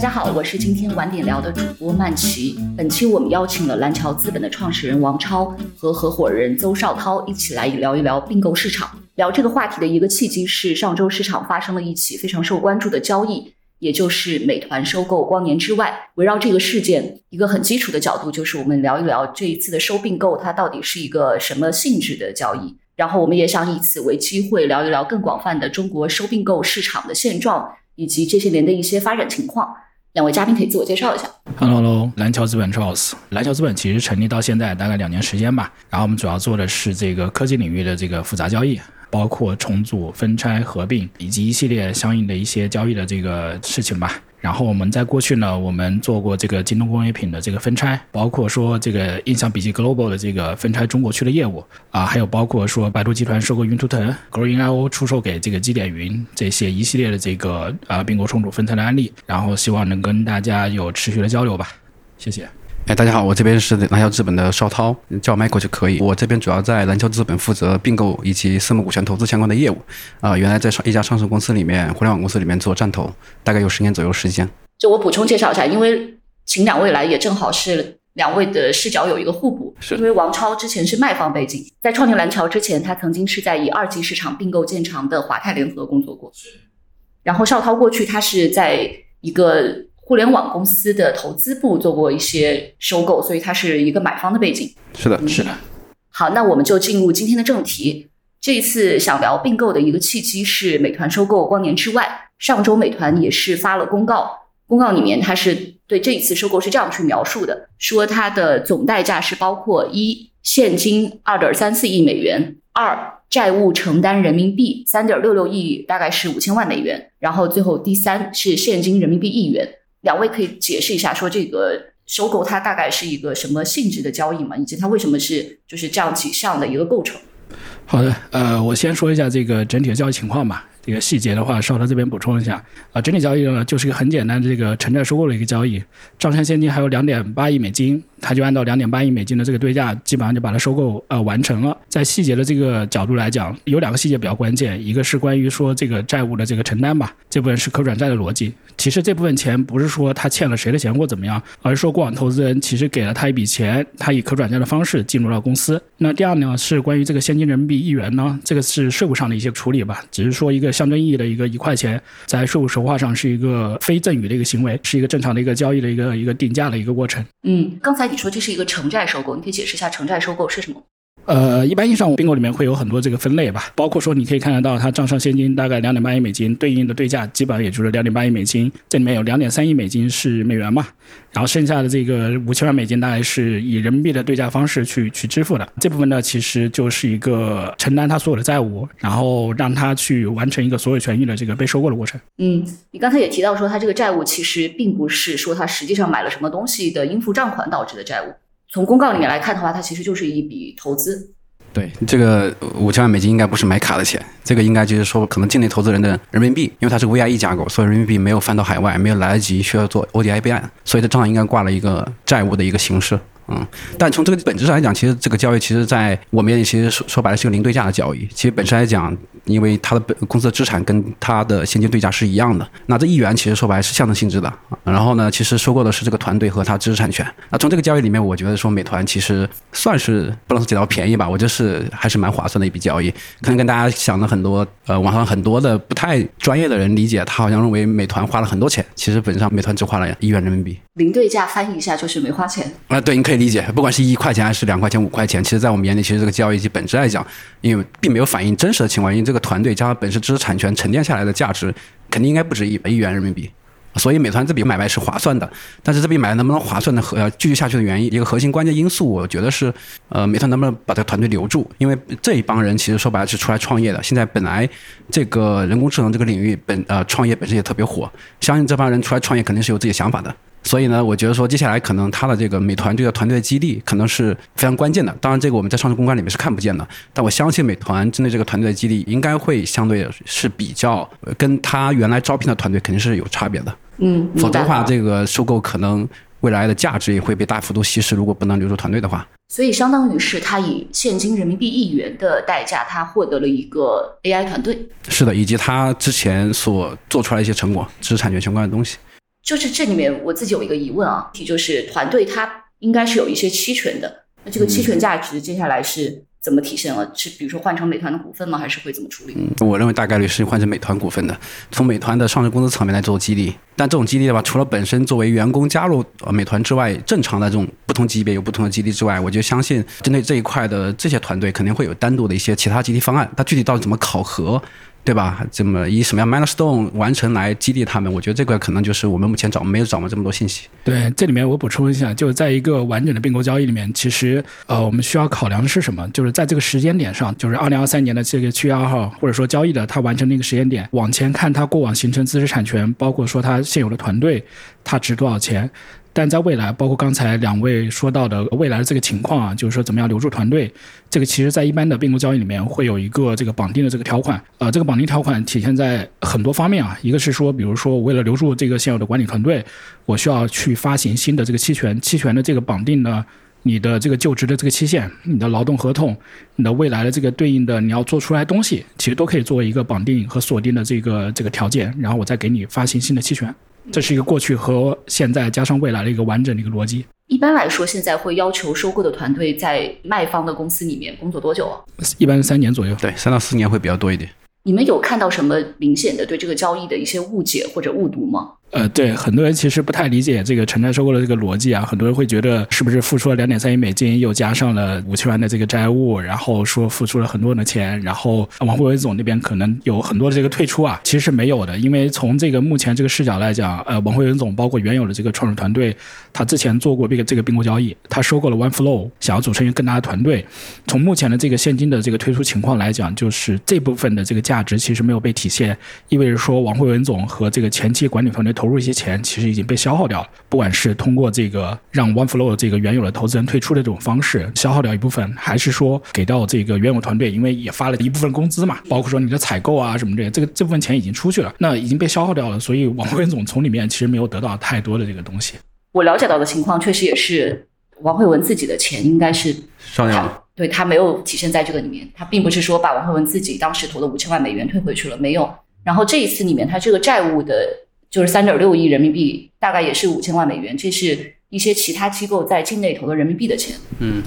大家好，我是今天晚点聊的主播曼琪。本期我们邀请了蓝桥资本的创始人王超和合伙人邹少涛一起来聊一聊并购市场。聊这个话题的一个契机是上周市场发生了一起非常受关注的交易，也就是美团收购光年之外。围绕这个事件，一个很基础的角度就是我们聊一聊这一次的收并购它到底是一个什么性质的交易。然后我们也想以此为机会聊一聊更广泛的中国收并购市场的现状，以及这些年的一些发展情况。两位嘉宾可以自我介绍一下。Hello，蓝桥资本 Charles。蓝桥资本其实成立到现在大概两年时间吧，然后我们主要做的是这个科技领域的这个复杂交易。包括重组、分拆、合并以及一系列相应的一些交易的这个事情吧。然后我们在过去呢，我们做过这个京东工业品的这个分拆，包括说这个印象笔记 Global 的这个分拆中国区的业务啊，还有包括说百度集团收购云图腾，Growing.io 出售给这个基点云这些一系列的这个啊并购重组分拆的案例。然后希望能跟大家有持续的交流吧。谢谢。哎，大家好，我这边是蓝桥资本的邵涛，叫 Michael 就可以。我这边主要在蓝桥资本负责并购以及私募股权投资相关的业务。啊，原来在上一家上市公司里面，互联网公司里面做战投，大概有十年左右时间。就我补充介绍一下，因为请两位来也正好是两位的视角有一个互补。是。因为王超之前是卖方背景，在创建蓝桥之前，他曾经是在以二级市场并购见长的华泰联合工作过。是。然后邵涛过去他是在一个。互联网公司的投资部做过一些收购，所以它是一个买方的背景。是的，是的。好，那我们就进入今天的正题。这一次想聊并购的一个契机是美团收购光年之外。上周美团也是发了公告，公告里面它是对这一次收购是这样去描述的：说它的总代价是包括一现金二点三四亿美元，二债务承担人民币三点六六亿，大概是五千万美元，然后最后第三是现金人民币一元。两位可以解释一下，说这个收购它大概是一个什么性质的交易吗？以及它为什么是就是这样几项的一个构成？好的，呃，我先说一下这个整体的交易情况吧。这个细节的话，稍后这边补充一下。啊，整体交易呢，就是一个很简单的这个城债收购的一个交易，账上现金还有两点八亿美金，他就按照两点八亿美金的这个对价，基本上就把它收购呃完成了。在细节的这个角度来讲，有两个细节比较关键，一个是关于说这个债务的这个承担吧，这部分是可转债的逻辑。其实这部分钱不是说他欠了谁的钱或怎么样，而是说过往投资人其实给了他一笔钱，他以可转债的方式进入了公司。那第二呢，是关于这个现金人民币一元呢，这个是税务上的一些处理吧，只是说一个象征意义的一个。一块钱在税务筹划上是一个非赠与的一个行为，是一个正常的一个交易的一个一个定价的一个过程。嗯，刚才你说这是一个城债收购，你可以解释一下城债收购是什么？呃，一般意义上并购里面会有很多这个分类吧，包括说你可以看得到，它账上现金大概两点八亿美金，对应的对价基本上也就是两点八亿美金，这里面有两点三亿美金是美元嘛，然后剩下的这个五千万美金大概是以人民币的对价方式去去支付的，这部分呢其实就是一个承担他所有的债务，然后让他去完成一个所有权益的这个被收购的过程。嗯，你刚才也提到说，他这个债务其实并不是说他实际上买了什么东西的应付账款导致的债务。从公告里面来看的话，它其实就是一笔投资。对，这个五千万美金应该不是买卡的钱，这个应该就是说可能境内投资人的人民币，因为它是 VIE 架构，所以人民币没有翻到海外，没有来得及需要做 ODI 备案，所以它账上应该挂了一个债务的一个形式。嗯，但从这个本质上来讲，其实这个交易其实在我们眼里，其实说说白了是个零对价的交易。其实本身来讲，因为它的本公司的资产跟它的现金对价是一样的，那这一元其实说白了是象征性质的。然后呢，其实收购的是这个团队和它知识产权。那从这个交易里面，我觉得说美团其实算是不能说捡到便宜吧，我觉得是还是蛮划算的一笔交易。可能跟大家想的很多，呃，网上很多的不太专业的人理解，他好像认为美团花了很多钱，其实本质上美团只花了一元人民币。零对价翻译一下就是没花钱啊，对，你可以理解，不管是一块钱还是两块钱、五块钱，其实，在我们眼里，其实这个交易其本质来讲，因为并没有反映真实的情况，因为这个团队加上本身知识产权沉淀下来的价值，肯定应该不止一百亿元人民币。所以美团这笔买卖是划算的，但是这笔买卖能不能划算的和继续下去的原因，一个核心关键因素，我觉得是，呃，美团能不能把这个团队留住？因为这一帮人其实说白了是出来创业的，现在本来这个人工智能这个领域本呃创业本身也特别火，相信这帮人出来创业肯定是有自己想法的。所以呢，我觉得说接下来可能他的这个美团这个团队的激励可能是非常关键的。当然，这个我们在上市公关里面是看不见的，但我相信美团针对这个团队的激励应该会相对是比较跟他原来招聘的团队肯定是有差别的。嗯，否则的话，这个收购可能未来的价值也会被大幅度稀释。如果不能留住团队的话，所以相当于是他以现金人民币一元的代价，他获得了一个 AI 团队。是的，以及他之前所做出来一些成果，知识产权相关的东西。就是这里面我自己有一个疑问啊，题就是团队它应该是有一些期权的，那这个期权价值接下来是怎么体现了？是比如说换成美团的股份吗？还是会怎么处理？我认为大概率是换成美团股份的，从美团的上市公司层面来做激励。但这种激励的话，除了本身作为员工加入呃美团之外，正常的这种不同级别有不同的激励之外，我就相信针对这一块的这些团队肯定会有单独的一些其他激励方案。它具体到底怎么考核？对吧？这么以什么样 milestone 完成来激励他们？我觉得这个可能就是我们目前找没有掌握这么多信息。对，这里面我补充一下，就是在一个完整的并购交易里面，其实呃，我们需要考量的是什么？就是在这个时间点上，就是二零二三年的这个七月二号，或者说交易的它完成那个时间点，往前看它过往形成知识产权，包括说它现有的团队，它值多少钱？但在未来，包括刚才两位说到的未来的这个情况啊，就是说怎么样留住团队，这个其实在一般的并购交易里面会有一个这个绑定的这个条款。呃，这个绑定条款体现在很多方面啊，一个是说，比如说为了留住这个现有的管理团队，我需要去发行新的这个期权，期权的这个绑定呢，你的这个就职的这个期限、你的劳动合同、你的未来的这个对应的你要做出来东西，其实都可以作为一个绑定和锁定的这个这个条件，然后我再给你发行新的期权。这是一个过去和现在加上未来的一个完整的一个逻辑。一般来说，现在会要求收购的团队在卖方的公司里面工作多久啊？一般是三年左右。对，三到四年会比较多一点。你们有看到什么明显的对这个交易的一些误解或者误读吗？呃，对，很多人其实不太理解这个城寨收购的这个逻辑啊，很多人会觉得是不是付出了两点三亿美金，又加上了五千万的这个债务，然后说付出了很多的钱，然后王慧文总那边可能有很多的这个退出啊，其实是没有的，因为从这个目前这个视角来讲，呃，王慧文总包括原有的这个创始团队，他之前做过这个这个并购交易，他收购了 OneFlow，想要组成一个更大的团队，从目前的这个现金的这个退出情况来讲，就是这部分的这个价值其实没有被体现，意味着说王慧文总和这个前期管理团队投入一些钱，其实已经被消耗掉了。不管是通过这个让 OneFlow 这个原有的投资人退出的这种方式消耗掉一部分，还是说给到这个原有团队，因为也发了一部分工资嘛，包括说你的采购啊什么这些，这个这部分钱已经出去了，那已经被消耗掉了，所以王慧文总从里面其实没有得到太多的这个东西。我了解到的情况确实也是，王慧文自己的钱应该是上掉。对他没有体现在这个里面，他并不是说把王慧文自己当时投的五千万美元退回去了，没有。然后这一次里面，他这个债务的，就是三点六亿人民币，大概也是五千万美元，这是一些其他机构在境内投的人民币的钱。嗯，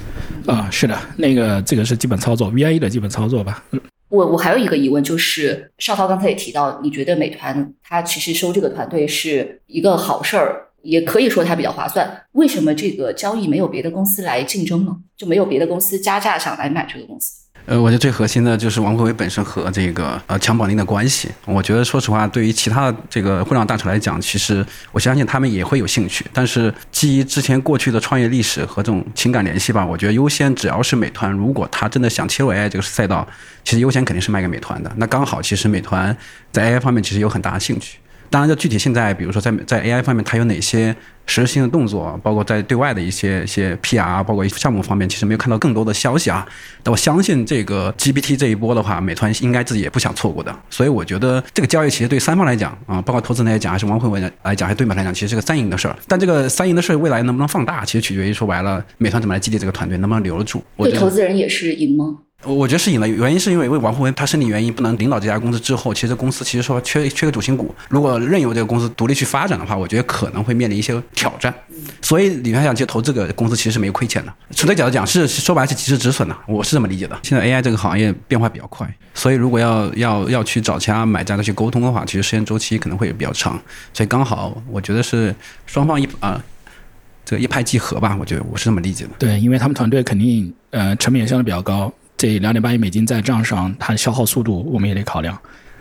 啊，是的，那个这个是基本操作，VIE 的基本操作吧。我我还有一个疑问，就是邵涛刚才也提到，你觉得美团它其实收这个团队是一个好事儿，也可以说它比较划算。为什么这个交易没有别的公司来竞争呢？就没有别的公司加价上来买这个公司？呃，我觉得最核心的就是王慧伟本身和这个呃强绑定的关系。我觉得说实话，对于其他这个互联网大厂来讲，其实我相信他们也会有兴趣。但是基于之前过去的创业历史和这种情感联系吧，我觉得优先只要是美团，如果他真的想切入 AI 这个赛道，其实优先肯定是卖给美团的。那刚好，其实美团在 AI 方面其实有很大的兴趣。当然，就具体现在，比如说在在 AI 方面，它有哪些实质性的动作，包括在对外的一些一些 PR，包括项目方面，其实没有看到更多的消息啊。但我相信这个 GPT 这一波的话，美团应该自己也不想错过的。所以我觉得这个交易其实对三方来讲啊，包括投资人来讲，还是王慧文来讲，还是对美来讲，其实是个三赢的事儿。但这个三赢的事儿未来能不能放大，其实取决于说白了，美团怎么来激励这个团队，能不能留得住。我对投资人也是赢吗？我觉得是赢了，原因是因为因为王慧文他身体原因不能领导这家公司之后，其实公司其实说缺缺个主心骨。如果任由这个公司独立去发展的话，我觉得可能会面临一些挑战。所以理论上讲，其实投这个公司其实是没有亏钱的。从这角度讲，是说白了是及时止损的，我是这么理解的。现在 AI 这个行业变化比较快，所以如果要要要去找其他买家再去沟通的话，其实时间周期可能会比较长。所以刚好我觉得是双方一啊。这个一拍即合吧，我觉得我是这么理解的。对，因为他们团队肯定呃成本也相对比较高，这两点八亿美金在账上，它的消耗速度我们也得考量。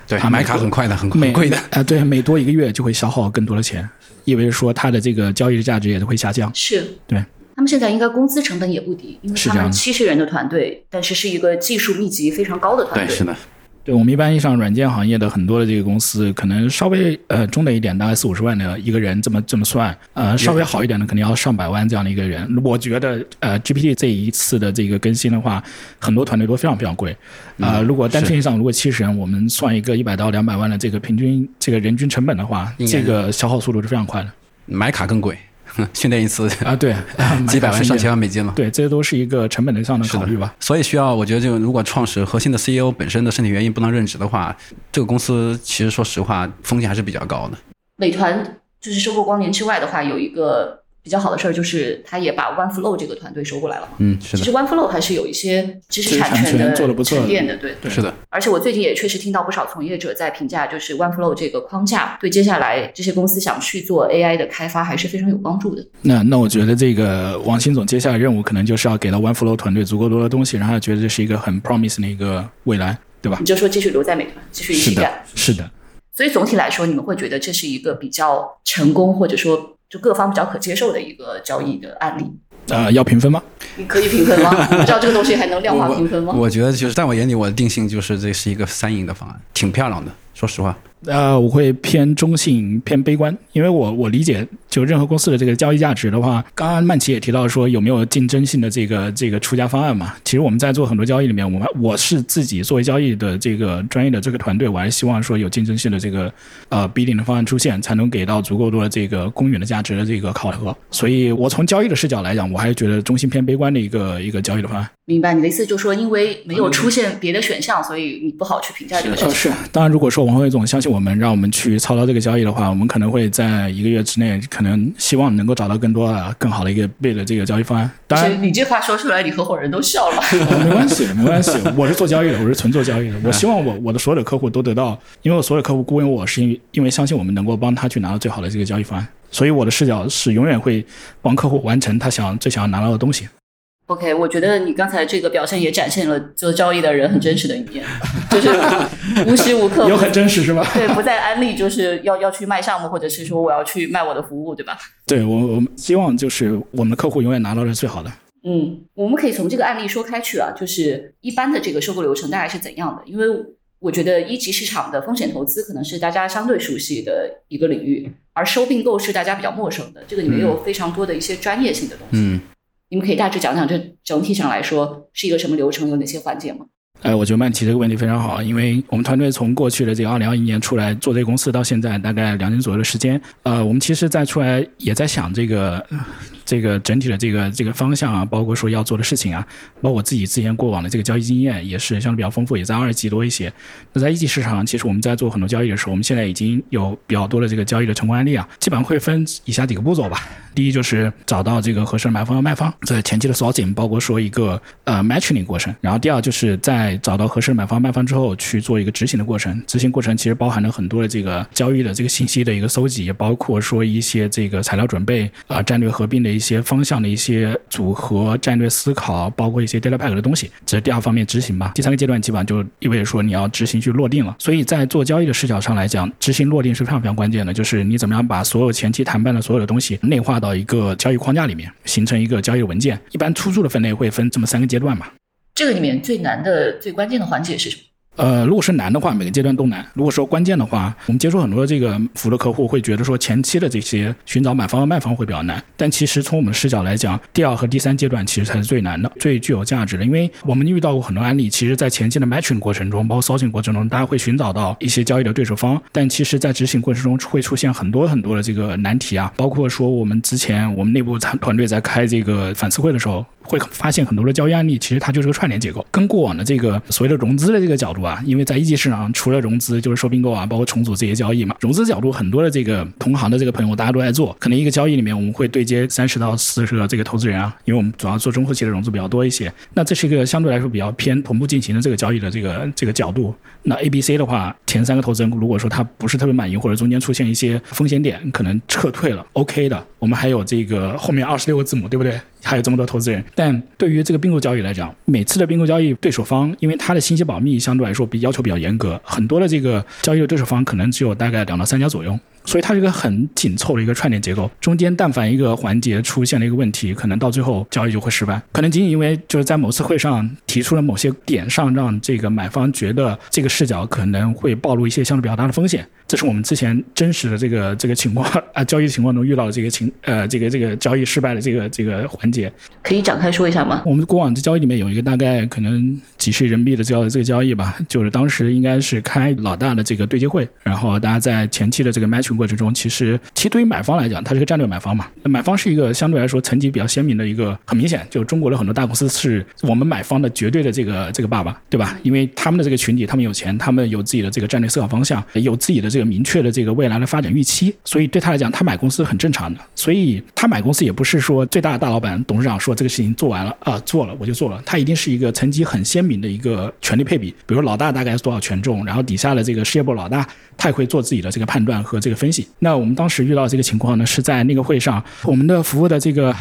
对，买卡很快的，很很贵的。啊，对，每多一个月就会消耗更多的钱，意味着说它的这个交易的价值也都会下降。是，对。他们现在应该工资成本也不低，因为他们七十人的团队，但是是一个技术密集非常高的团队。对，是的。对我们一般意义上软件行业的很多的这个公司，可能稍微呃中等一点，大概四五十万的一个人这么这么算，呃稍微好一点的肯定要上百万这样的一个人。我觉得呃 GPT 这一次的这个更新的话，很多团队都非常非常贵。啊，如果单纯意义上如果七十人，我们算一个一百到两百万的这个平均这个人均成本的话，这个消耗速度是非常快的。买卡更贵。训练一次啊，对，几百万上千万美金了。对，这些都是一个成本的上的考虑吧。所以需要，我觉得就如果创始核心的 CEO 本身的身体原因不能任职的话，这个公司其实说实话风险还是比较高的。美团就是收购光年之外的话，有一个比较好的事儿，就是他也把 OneFlow 这个团队收过来了嘛。嗯，是的，其实 OneFlow 还是有一些知识产权的做得不错沉淀的，对。是的，而且我最近也确实听到不少从业者在评价，就是 OneFlow 这个框架对接下来这些公司想去做 AI 的开发还是非常有帮助的。那那我觉得这个王鑫总接下来任务可能就是要给到 OneFlow 团队足够多的东西，让他觉得这是一个很 promise 的一个未来，对吧你？就说继续留在美团，继续一起干。，是的。所以总体来说，你们会觉得这是一个比较成功，或者说就各方比较可接受的一个交易的案例。呃，要评分吗？你可以评分吗？我不知道这个东西还能量化评分吗？我觉得就是在我眼里，我的定性就是这是一个三赢的方案，挺漂亮的。说实话，呃，我会偏中性、偏悲观，因为我我理解，就任何公司的这个交易价值的话，刚刚曼奇也提到说有没有竞争性的这个这个出价方案嘛？其实我们在做很多交易里面，我们我是自己作为交易的这个专业的这个团队，我还是希望说有竞争性的这个呃 B 点的方案出现，才能给到足够多的这个公允的价值的这个考核。所以我从交易的视角来讲，我还是觉得中性偏悲观的一个一个交易的方案。明白你的意思，就是说因为没有出现别的选项，所以你不好去评价这个事呃，情。是，当然，如果说王辉总相信我们，让我们去操刀这个交易的话，我们可能会在一个月之内，可能希望能够找到更多啊、更好的一个 bid 的这个交易方案。当然，你这话说出来，你合伙人都笑了。呃 没关系，没关系，我是做交易的，我是纯做交易的。我希望我我的所有的客户都得到，因为我所有的客户雇佣我是因为因为相信我们能够帮他去拿到最好的这个交易方案，所以我的视角是永远会帮客户完成他想最想要拿到的东西。OK，我觉得你刚才这个表现也展现了做交易的人很真实的一面，就是无时无刻 有很真实是吧？对不在安利，就是要要去卖项目，或者是说我要去卖我的服务，对吧？对我我们希望就是我们的客户永远拿到是最好的。嗯，我们可以从这个案例说开去啊，就是一般的这个收购流程大概是怎样的？因为我觉得一级市场的风险投资可能是大家相对熟悉的一个领域，而收并购是大家比较陌生的，这个里面有非常多的一些专业性的东西。嗯，你们可以大致讲讲这整体上来说是一个什么流程，有哪些环节吗？呃，我觉得曼提这个问题非常好，因为我们团队从过去的这个二零二一年出来做这个公司到现在大概两年左右的时间，呃，我们其实在出来也在想这个这个整体的这个这个方向啊，包括说要做的事情啊，包括我自己之前过往的这个交易经验也是相对比较丰富，也在二级多一些。那在一级市场，其实我们在做很多交易的时候，我们现在已经有比较多的这个交易的成功案例啊，基本上会分以下几个步骤吧。第一就是找到这个合适的买方和卖方，这前期的 sourcing，包括说一个呃 matching 过程。然后第二就是在找到合适的买方卖方之后，去做一个执行的过程。执行过程其实包含了很多的这个交易的这个信息的一个搜集，包括说一些这个材料准备啊、战略合并的一些方向的一些组合、战略思考，包括一些 data pack 的东西。这是第二方面执行吧。第三个阶段基本上就意味着说你要执行去落定了。所以在做交易的视角上来讲，执行落定是非常非常关键的，就是你怎么样把所有前期谈判的所有的东西内化到一个交易框架里面，形成一个交易文件。一般出租的分类会分这么三个阶段嘛。这个里面最难的、最关键的环节是什么？呃，如果是难的话，每个阶段都难；如果说关键的话，我们接触很多的这个服务的客户会觉得说前期的这些寻找买方和卖方会比较难，但其实从我们的视角来讲，第二和第三阶段其实才是最难的、最具有价值的，因为我们遇到过很多案例，其实在前期的 matching 过程中，包括 sourcing 过程中，大家会寻找到一些交易的对手方，但其实在执行过程中会出现很多很多的这个难题啊，包括说我们之前我们内部团团队在开这个反思会的时候，会发现很多的交易案例，其实它就是个串联结构，跟过往的这个所谓的融资的这个角度啊，因为在一级市场除了融资就是收并购啊，包括重组这些交易嘛。融资角度很多的这个同行的这个朋友大家都在做，可能一个交易里面我们会对接三十到四十个这个投资人啊，因为我们主要做中后期的融资比较多一些。那这是一个相对来说比较偏同步进行的这个交易的这个这个角度。那 A、B、C 的话，前三个投资人如果说他不是特别满意，或者中间出现一些风险点，可能撤退了，OK 的。我们还有这个后面二十六个字母，对不对？还有这么多投资人，但对于这个并购交易来讲，每次的并购交易对手方，因为它的信息保密相对来说比要求比较严格，很多的这个交易的对手方可能只有大概两到三家左右。所以它是一个很紧凑的一个串联结构，中间但凡一个环节出现了一个问题，可能到最后交易就会失败。可能仅仅因为就是在某次会上提出了某些点上，让这个买方觉得这个视角可能会暴露一些相对比较大的风险。这是我们之前真实的这个这个情况啊，交易情况中遇到的这个情呃这个这个交易失败的这个这个环节。可以展开说一下吗？我们过往的交易里面有一个大概可能几十人民币的交这个交易吧，就是当时应该是开老大的这个对接会，然后大家在前期的这个 match 过程中，其实其实对于买方来讲，它是个战略买方嘛。买方是一个相对来说层级比较鲜明的一个，很明显，就中国的很多大公司是我们买方的绝对的这个这个爸爸，对吧？因为他们的这个群体，他们有钱，他们有自己的这个战略思考方向，有自己的这个明确的这个未来的发展预期，所以对他来讲，他买公司很正常的。所以他买公司也不是说最大的大老板、董事长说这个事情做完了啊，做了我就做了，他一定是一个层级很鲜明的一个权力配比，比如老大大概是多少权重，然后底下的这个事业部老大，他也会做自己的这个判断和这个分析。那我们当时遇到这个情况呢，是在那个会上，我们的服务的这个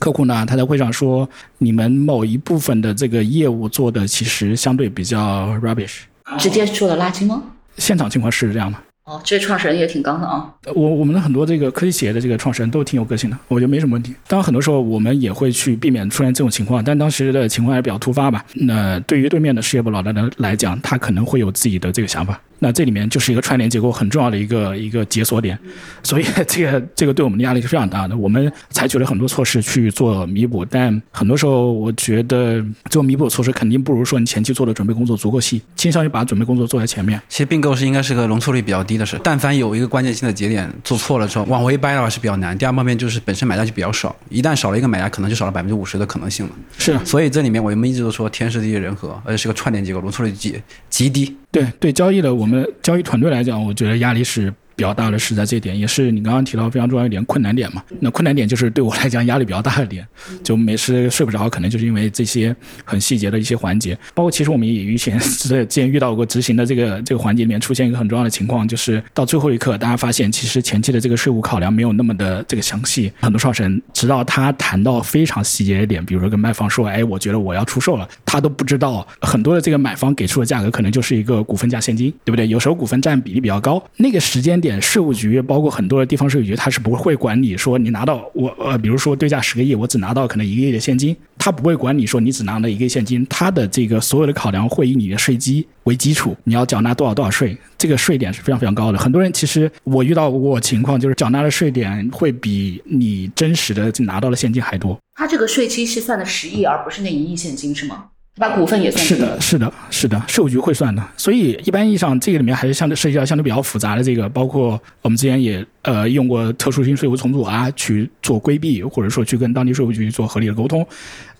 客户呢，他在会上说，你们某一部分的这个业务做的其实相对比较 rubbish。直接做了垃圾吗？现场情况是这样的。哦，这创始人也挺刚的啊。我我们的很多这个科技企业的这个创始人都挺有个性的，我觉得没什么问题。当然，很多时候我们也会去避免出现这种情况，但当时的情况还比较突发吧。那对于对面的事业部老大的来讲，他可能会有自己的这个想法。那这里面就是一个串联结构很重要的一个一个解锁点，所以 这个这个对我们的压力是非常大的。我们采取了很多措施去做弥补，但很多时候我觉得做弥补措施肯定不如说你前期做的准备工作足够细，倾向于把准备工作做在前面。其实并购是应该是个容错率比较低的事，但凡有一个关键性的节点做错了之后，往回掰的话是比较难。第二方面就是本身买家就比较少，一旦少了一个买家，可能就少了百分之五十的可能性了。是，所以这里面我们一直都说天时地利人和，而且是个串联结构，容错率极极低。对对，交易的我们交易团队来讲，我觉得压力是比较大的，是在这点，也是你刚刚提到非常重要一点困难点嘛。那困难点就是对我来讲压力比较大的点，就每次睡不着，可能就是因为这些很细节的一些环节。包括其实我们也以前之前遇到过执行的这个这个环节里面出现一个很重要的情况，就是到最后一刻，大家发现其实前期的这个税务考量没有那么的这个详细。很多创始人直到他谈到非常细节的点，比如说跟卖方说，哎，我觉得我要出售了，他都不知道很多的这个买方给出的价格可能就是一个股份价现金，对不对？有时候股份占比例比较高，那个时间点，税务局包括很多的地方税务局，他是不会管你说你拿到我呃，比如说对价十个亿，我只拿到可能一个亿的现金，他不会管你说你只拿了一个现金，他的这个所有的考量会以你的税基为基础，你要缴纳多少多少税，这个税点是非常非常高的。很多人其实我遇到过情况，就是缴纳的税点会比你真实的拿到的现金还多。他这个税期是算的十亿，而不是那一亿现金，是吗？把股份也算是的，是的，是的，税务局会算的。所以一般意义上，这个里面还是相对涉及到相对比较复杂的这个，包括我们之前也呃用过特殊性税务重组啊去做规避，或者说去跟当地税务局做合理的沟通，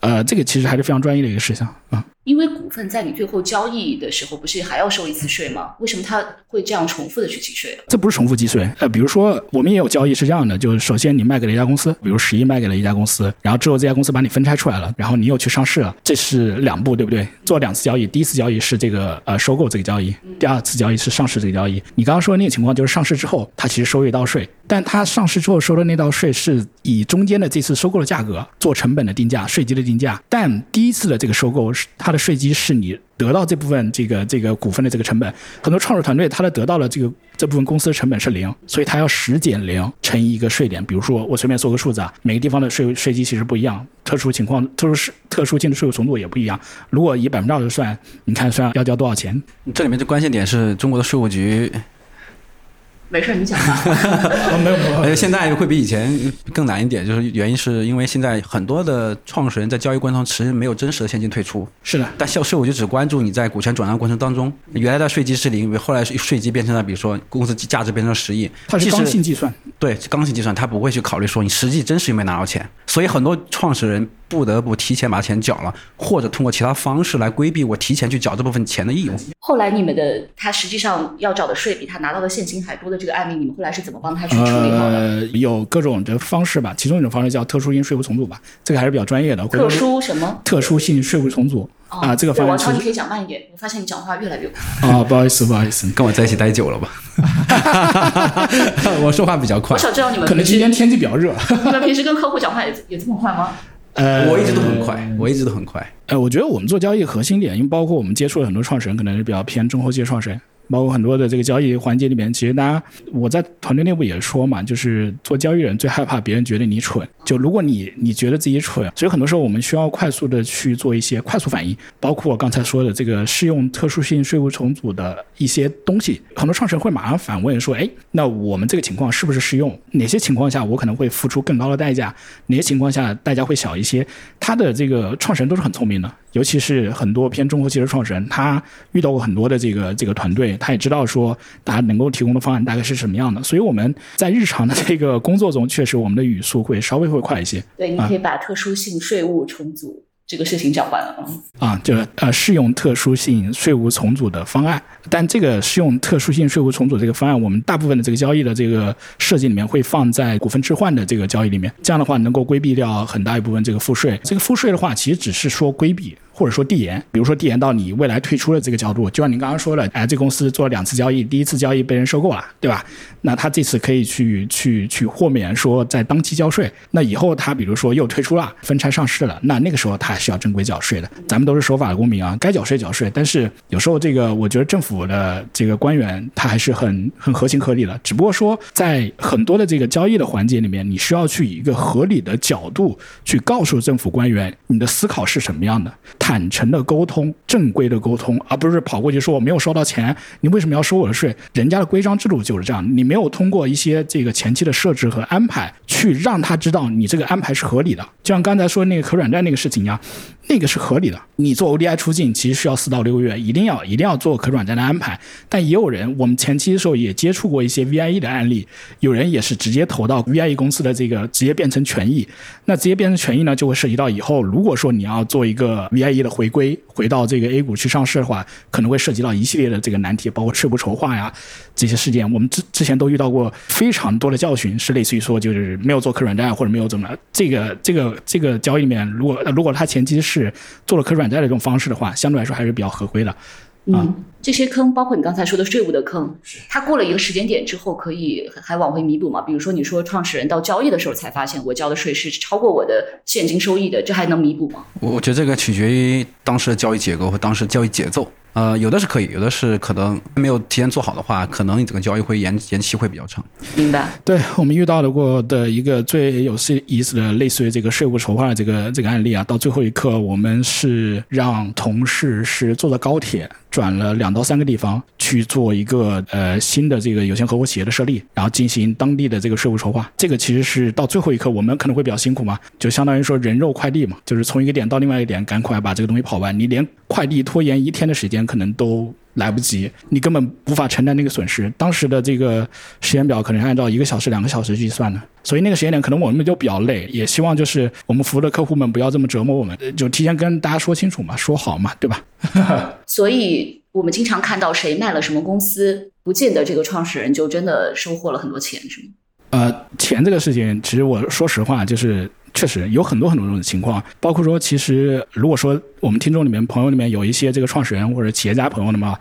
呃，这个其实还是非常专业的一个事项啊。因为股份在你最后交易的时候，不是还要收一次税吗？为什么他会这样重复的去计税？这不是重复计税。呃，比如说我们也有交易是这样的，就是首先你卖给了一家公司，比如十亿卖给了一家公司，然后之后这家公司把你分拆出来了，然后你又去上市了，这是两步，对不对？做两次交易，第一次交易是这个呃收购这个交易，第二次交易是上市这个交易。你刚刚说的那个情况就是上市之后，它其实收一道税，但它上市之后收的那道税是以中间的这次收购的价格做成本的定价、税基的定价，但第一次的这个收购是它的税基是你。得到这部分这个这个股份的这个成本，很多创始团队他的得到了这个这部分公司的成本是零，所以他要十减零乘以一个税点。比如说我随便说个数字啊，每个地方的税税基其实不一样，特殊情况特殊是特殊性的税务重组也不一样。如果以百分之二十算，你看算要交多少钱？这里面的关键点是中国的税务局。没事，你讲吧。没 有没有。而且现在会比以前更难一点，就是原因是因为现在很多的创始人在交易过程中其实没有真实的现金退出。是的。但销税务就只关注你在股权转让过程当中，原来的税基是零，后来税基变成了，比如说公司价值变成了十亿。它是刚性计算。对，刚性计算，他不会去考虑说你实际真实有没有拿到钱。所以很多创始人不得不提前把钱缴了，或者通过其他方式来规避我提前去缴这部分钱的义务。后来你们的他实际上要缴的税比他拿到的现金还多的这个案例，你们后来是怎么帮他去处理好的？呃，有各种的方式吧，其中一种方式叫特殊性税务重组吧，这个还是比较专业的。特殊什么？特殊性税务重组啊，这个方案。王超，你可以讲慢一点，我发现你讲话越来越快。啊，不好意思，不好意思，跟我在一起待久了吧？我说话比较快。我想知道你们可能今天天气比较热。你们平时跟客户讲话也也这么快吗？呃，我一直都很快，我一直都很快。呃，我觉得我们做交易核心点，因为包括我们接触了很多创始人，可能是比较偏中后期创始人。包括很多的这个交易环节里面，其实大家我在团队内部也说嘛，就是做交易人最害怕别人觉得你蠢。就如果你你觉得自己蠢，所以很多时候我们需要快速的去做一些快速反应。包括我刚才说的这个适用特殊性税务重组的一些东西，很多创始人会马上反问说：“哎，那我们这个情况是不是适用？哪些情况下我可能会付出更高的代价？哪些情况下代价会小一些？”他的这个创始人都是很聪明的，尤其是很多偏中国汽车创始人，他遇到过很多的这个这个团队，他也知道说大家能够提供的方案大概是什么样的。所以我们在日常的这个工作中，确实我们的语速会稍微会快一些。对，你可以把特殊性税务重组。这个事情讲完了啊，就是呃适用特殊性税务重组的方案，但这个适用特殊性税务重组这个方案，我们大部分的这个交易的这个设计里面会放在股份置换的这个交易里面，这样的话能够规避掉很大一部分这个赋税。这个赋税的话，其实只是说规避。或者说递延，比如说递延到你未来退出的这个角度，就像您刚刚说了，哎，这公司做了两次交易，第一次交易被人收购了，对吧？那他这次可以去去去豁免说在当期交税，那以后他比如说又退出了，分拆上市了，那那个时候他还是要正规缴税的。咱们都是守法的公民啊，该缴税缴税。但是有时候这个我觉得政府的这个官员他还是很很合情合理的，只不过说在很多的这个交易的环节里面，你需要去以一个合理的角度去告诉政府官员你的思考是什么样的。坦诚的沟通，正规的沟通，而不是跑过去说我没有收到钱，你为什么要收我的税？人家的规章制度就是这样，你没有通过一些这个前期的设置和安排，去让他知道你这个安排是合理的。就像刚才说那个可转债那个事情一样。那个是合理的。你做 ODI 出境其实需要四到六个月，一定要一定要做可转债的安排。但也有人，我们前期的时候也接触过一些 VIE 的案例，有人也是直接投到 VIE 公司的这个直接变成权益。那直接变成权益呢，就会涉及到以后如果说你要做一个 VIE 的回归，回到这个 A 股去上市的话，可能会涉及到一系列的这个难题，包括税务筹划呀这些事件。我们之之前都遇到过非常多的教训，是类似于说就是没有做可转债或者没有怎么这个这个这个交易里面，如果如果他前期是是做了可转债的这种方式的话，相对来说还是比较合规的。嗯，这些坑包括你刚才说的税务的坑，它过了一个时间点之后，可以还往回弥补吗？比如说你说创始人到交易的时候才发现我交的税是超过我的现金收益的，这还能弥补吗？我我觉得这个取决于当时的交易结构和当时交易节奏。呃，有的是可以，有的是可能没有提前做好的话，可能你整个交易会延延期会比较长。明白。对我们遇到的过的一个最有意思的，类似于这个税务筹划的这个这个案例啊，到最后一刻，我们是让同事是坐着高铁转了两到三个地方去做一个呃新的这个有限合伙企业的设立，然后进行当地的这个税务筹划。这个其实是到最后一刻，我们可能会比较辛苦嘛，就相当于说人肉快递嘛，就是从一个点到另外一个点，赶快把这个东西跑完。你连快递拖延一天的时间。可能都来不及，你根本无法承担那个损失。当时的这个时间表可能按照一个小时、两个小时计算的，所以那个时间点可能我们就比较累。也希望就是我们服务的客户们不要这么折磨我们，就提前跟大家说清楚嘛，说好嘛，对吧？所以我们经常看到谁卖了什么公司，不见得这个创始人就真的收获了很多钱，是吗？呃，钱这个事情，其实我说实话就是。确实有很多很多种情况，包括说，其实如果说我们听众里面、朋友里面有一些这个创始人或者企业家朋友的嘛，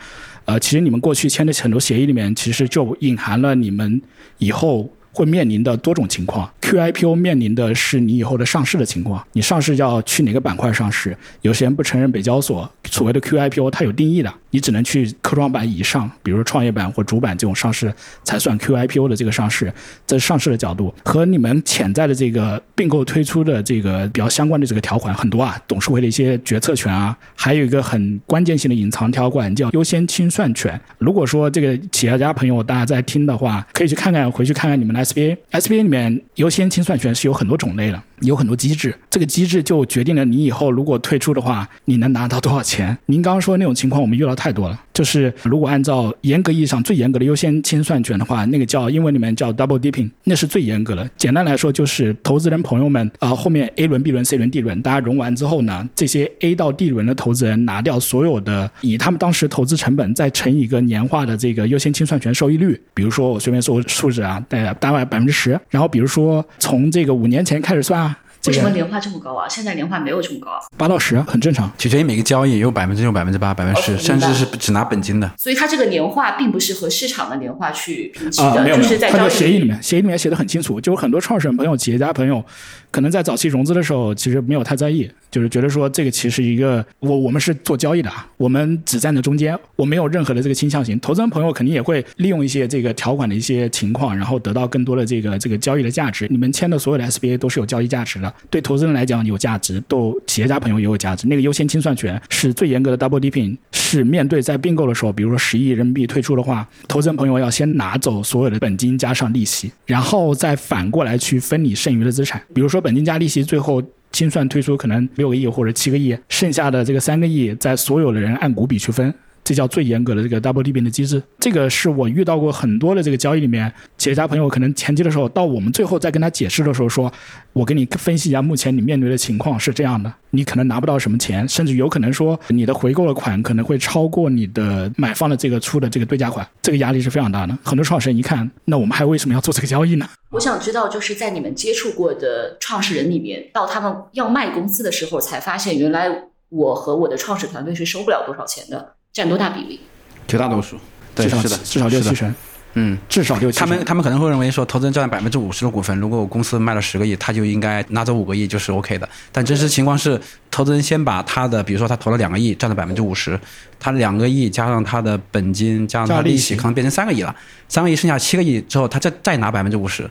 呃，其实你们过去签的很多协议里面，其实就隐含了你们以后。会面临的多种情况，QIPO 面临的是你以后的上市的情况，你上市要去哪个板块上市？有些人不承认北交所所谓的 QIPO，它有定义的，你只能去科创板以上，比如创业板或主板这种上市才算 QIPO 的这个上市。这是上市的角度和你们潜在的这个并购推出的这个比较相关的这个条款很多啊，董事会的一些决策权啊，还有一个很关键性的隐藏条款叫优先清算权。如果说这个企业家朋友大家在听的话，可以去看看，回去看看你们的。SBA，SBA 里面优先清算权是有很多种类的。有很多机制，这个机制就决定了你以后如果退出的话，你能拿到多少钱。您刚刚说的那种情况，我们遇到太多了。就是如果按照严格意义上最严格的优先清算权的话，那个叫英文里面叫 double dipping，那是最严格的。简单来说，就是投资人朋友们啊，后面 A 轮、B 轮、C 轮、D 轮，大家融完之后呢，这些 A 到 D 轮的投资人拿掉所有的，以他们当时投资成本再乘以一个年化的这个优先清算权收益率。比如说我随便说个数字啊，大概大概百分之十。然后比如说从这个五年前开始算啊。为什么年化这么高啊？现在年化没有这么高，八到十很正常。取决于每个交易，有百分之六、百分之八、百分之十，甚至是只拿本金的。所以它这个年化并不是和市场的年化去平齐的，就是在交易协议里面，协议里面写的很清楚，就是很多创始人朋友、企业家朋友。可能在早期融资的时候，其实没有太在意，就是觉得说这个其实一个我我们是做交易的啊，我们只站在中间，我没有任何的这个倾向性。投资人朋友肯定也会利用一些这个条款的一些情况，然后得到更多的这个这个交易的价值。你们签的所有的 SBA 都是有交易价值的，对投资人来讲有价值，对企业家朋友也有价值。那个优先清算权是最严格的 double dipping，是面对在并购的时候，比如说十亿人民币退出的话，投资人朋友要先拿走所有的本金加上利息，然后再反过来去分你剩余的资产，比如说。本金加利息，最后清算退出可能六个亿或者七个亿，剩下的这个三个亿在所有的人按股比去分。这叫最严格的这个 double dipping 的机制，这个是我遇到过很多的这个交易里面，企业家朋友可能前期的时候，到我们最后再跟他解释的时候，说我给你分析一下目前你面对的情况是这样的，你可能拿不到什么钱，甚至有可能说你的回购的款可能会超过你的买方的这个出的这个对价款，这个压力是非常大的。很多创始人一看，那我们还为什么要做这个交易呢？我想知道，就是在你们接触过的创始人里面，到他们要卖公司的时候，才发现原来我和我的创始团队是收不了多少钱的，占多大比例？绝大多数，对，至少是的，至少六七成，嗯，至少六七。他们他们可能会认为说，投资人占百分之五十的股份，如果我公司卖了十个亿，他就应该拿走五个亿，就是 OK 的。但真实情况是，投资人先把他的，比如说他投了两个亿，占了百分之五十，他两个亿加上他的本金加上他利息，可能变成三个亿了。三个亿剩下七个亿之后，他再再拿百分之五十。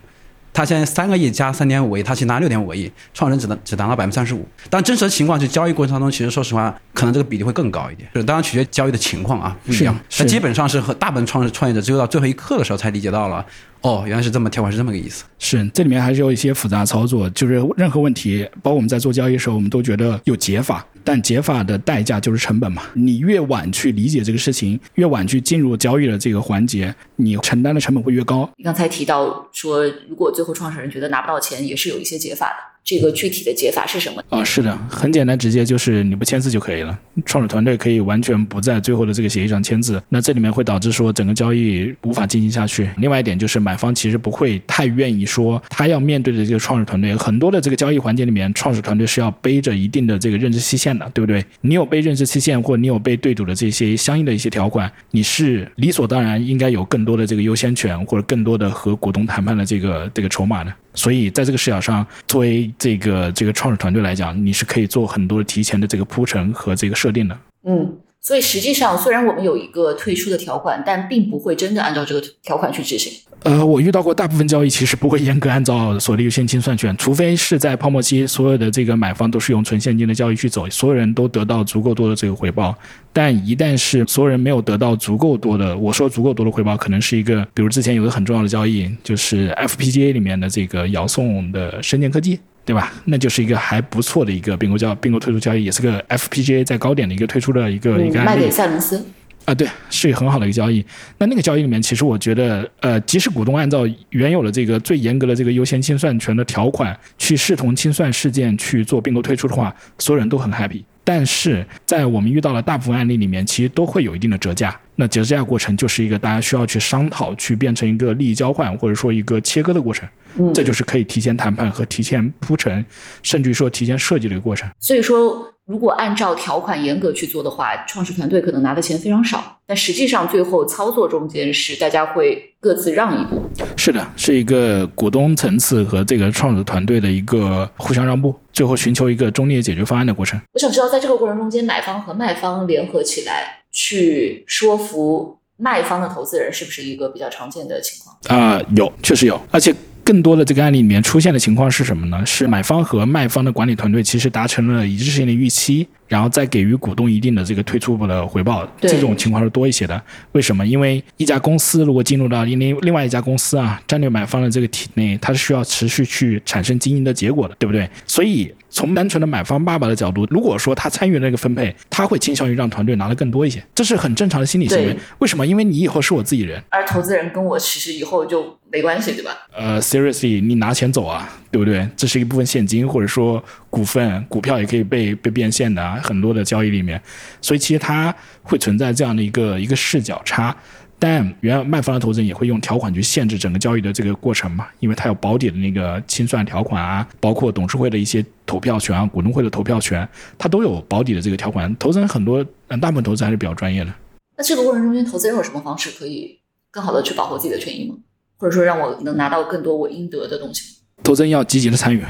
他现在三个亿加三点五亿，他去拿六点五个亿，创始人只能只拿到百分之三十五。但真实的情况，是交易过程当中，其实说实话，可能这个比例会更高一点。就是当然取决交易的情况啊，不一样。那基本上是和大部分创始创业者只有到最后一刻的时候才理解到了。哦，原来是这么跳款是这么个意思。是，这里面还是有一些复杂操作，就是任何问题，包括我们在做交易的时候，我们都觉得有解法，但解法的代价就是成本嘛。你越晚去理解这个事情，越晚去进入交易的这个环节，你承担的成本会越高。你刚才提到说，如果最后创始人觉得拿不到钱，也是有一些解法的。这个具体的解法是什么？啊，是的，很简单直接，就是你不签字就可以了。创始团队可以完全不在最后的这个协议上签字，那这里面会导致说整个交易无法进行下去。另外一点就是买方其实不会太愿意说他要面对的这个创始团队，很多的这个交易环节里面，创始团队是要背着一定的这个认知期限的，对不对？你有被认知期限，或你有被对赌的这些相应的一些条款，你是理所当然应该有更多的这个优先权，或者更多的和股东谈判的这个这个筹码的。所以在这个视角上，作为这个这个创始团队来讲，你是可以做很多提前的这个铺陈和这个设定的。嗯，所以实际上虽然我们有一个退出的条款，但并不会真的按照这个条款去执行。呃，我遇到过大部分交易其实不会严格按照所利率现金算权，除非是在泡沫期，所有的这个买方都是用纯现金的交易去走，所有人都得到足够多的这个回报。但一旦是所有人没有得到足够多的，我说足够多的回报，可能是一个，比如之前有个很重要的交易，就是 FPGA 里面的这个遥送的深建科技，对吧？那就是一个还不错的一个并购交并购退出交易，也是个 FPGA 在高点的一个退出的一个一个案例。卖给赛伦斯。啊，对，是一个很好的一个交易。那那个交易里面，其实我觉得，呃，即使股东按照原有的这个最严格的这个优先清算权的条款去视同清算事件去做并购退出的话，所有人都很 happy。但是在我们遇到了大部分案例里面，其实都会有一定的折价。那折价过程就是一个大家需要去商讨，去变成一个利益交换，或者说一个切割的过程。嗯，这就是可以提前谈判和提前铺陈，甚至于说提前设计的一个过程。所以说。如果按照条款严格去做的话，创始团队可能拿的钱非常少，但实际上最后操作中间是大家会各自让一步。是的，是一个股东层次和这个创始团队的一个互相让步，最后寻求一个中立解决方案的过程。我想知道，在这个过程中间，买方和卖方联合起来去说服卖方的投资人，是不是一个比较常见的情况？啊，有，确实有，而且。更多的这个案例里面出现的情况是什么呢？是买方和卖方的管理团队其实达成了一致性的预期，然后再给予股东一定的这个退出的回报，这种情况是多一些的。为什么？因为一家公司如果进入到另另外一家公司啊，战略买方的这个体内，它是需要持续去产生经营的结果的，对不对？所以。从单纯的买方爸爸的角度，如果说他参与那个分配，他会倾向于让团队拿的更多一些，这是很正常的心理行为。为什么？因为你以后是我自己人，而投资人跟我其实以后就没关系，对吧？呃，seriously，你拿钱走啊，对不对？这是一部分现金，或者说股份、股票也可以被被变现的啊，很多的交易里面，所以其实它会存在这样的一个一个视角差。但原卖方的投资人也会用条款去限制整个交易的这个过程嘛？因为它有保底的那个清算条款啊，包括董事会的一些投票权啊，股东会的投票权，它都有保底的这个条款。投资人很多，嗯，大部分投资还是比较专业的。那这个过程中间，投资人有什么方式可以更好的去保护自己的权益吗？或者说让我能拿到更多我应得的东西？投资人要积极的参与。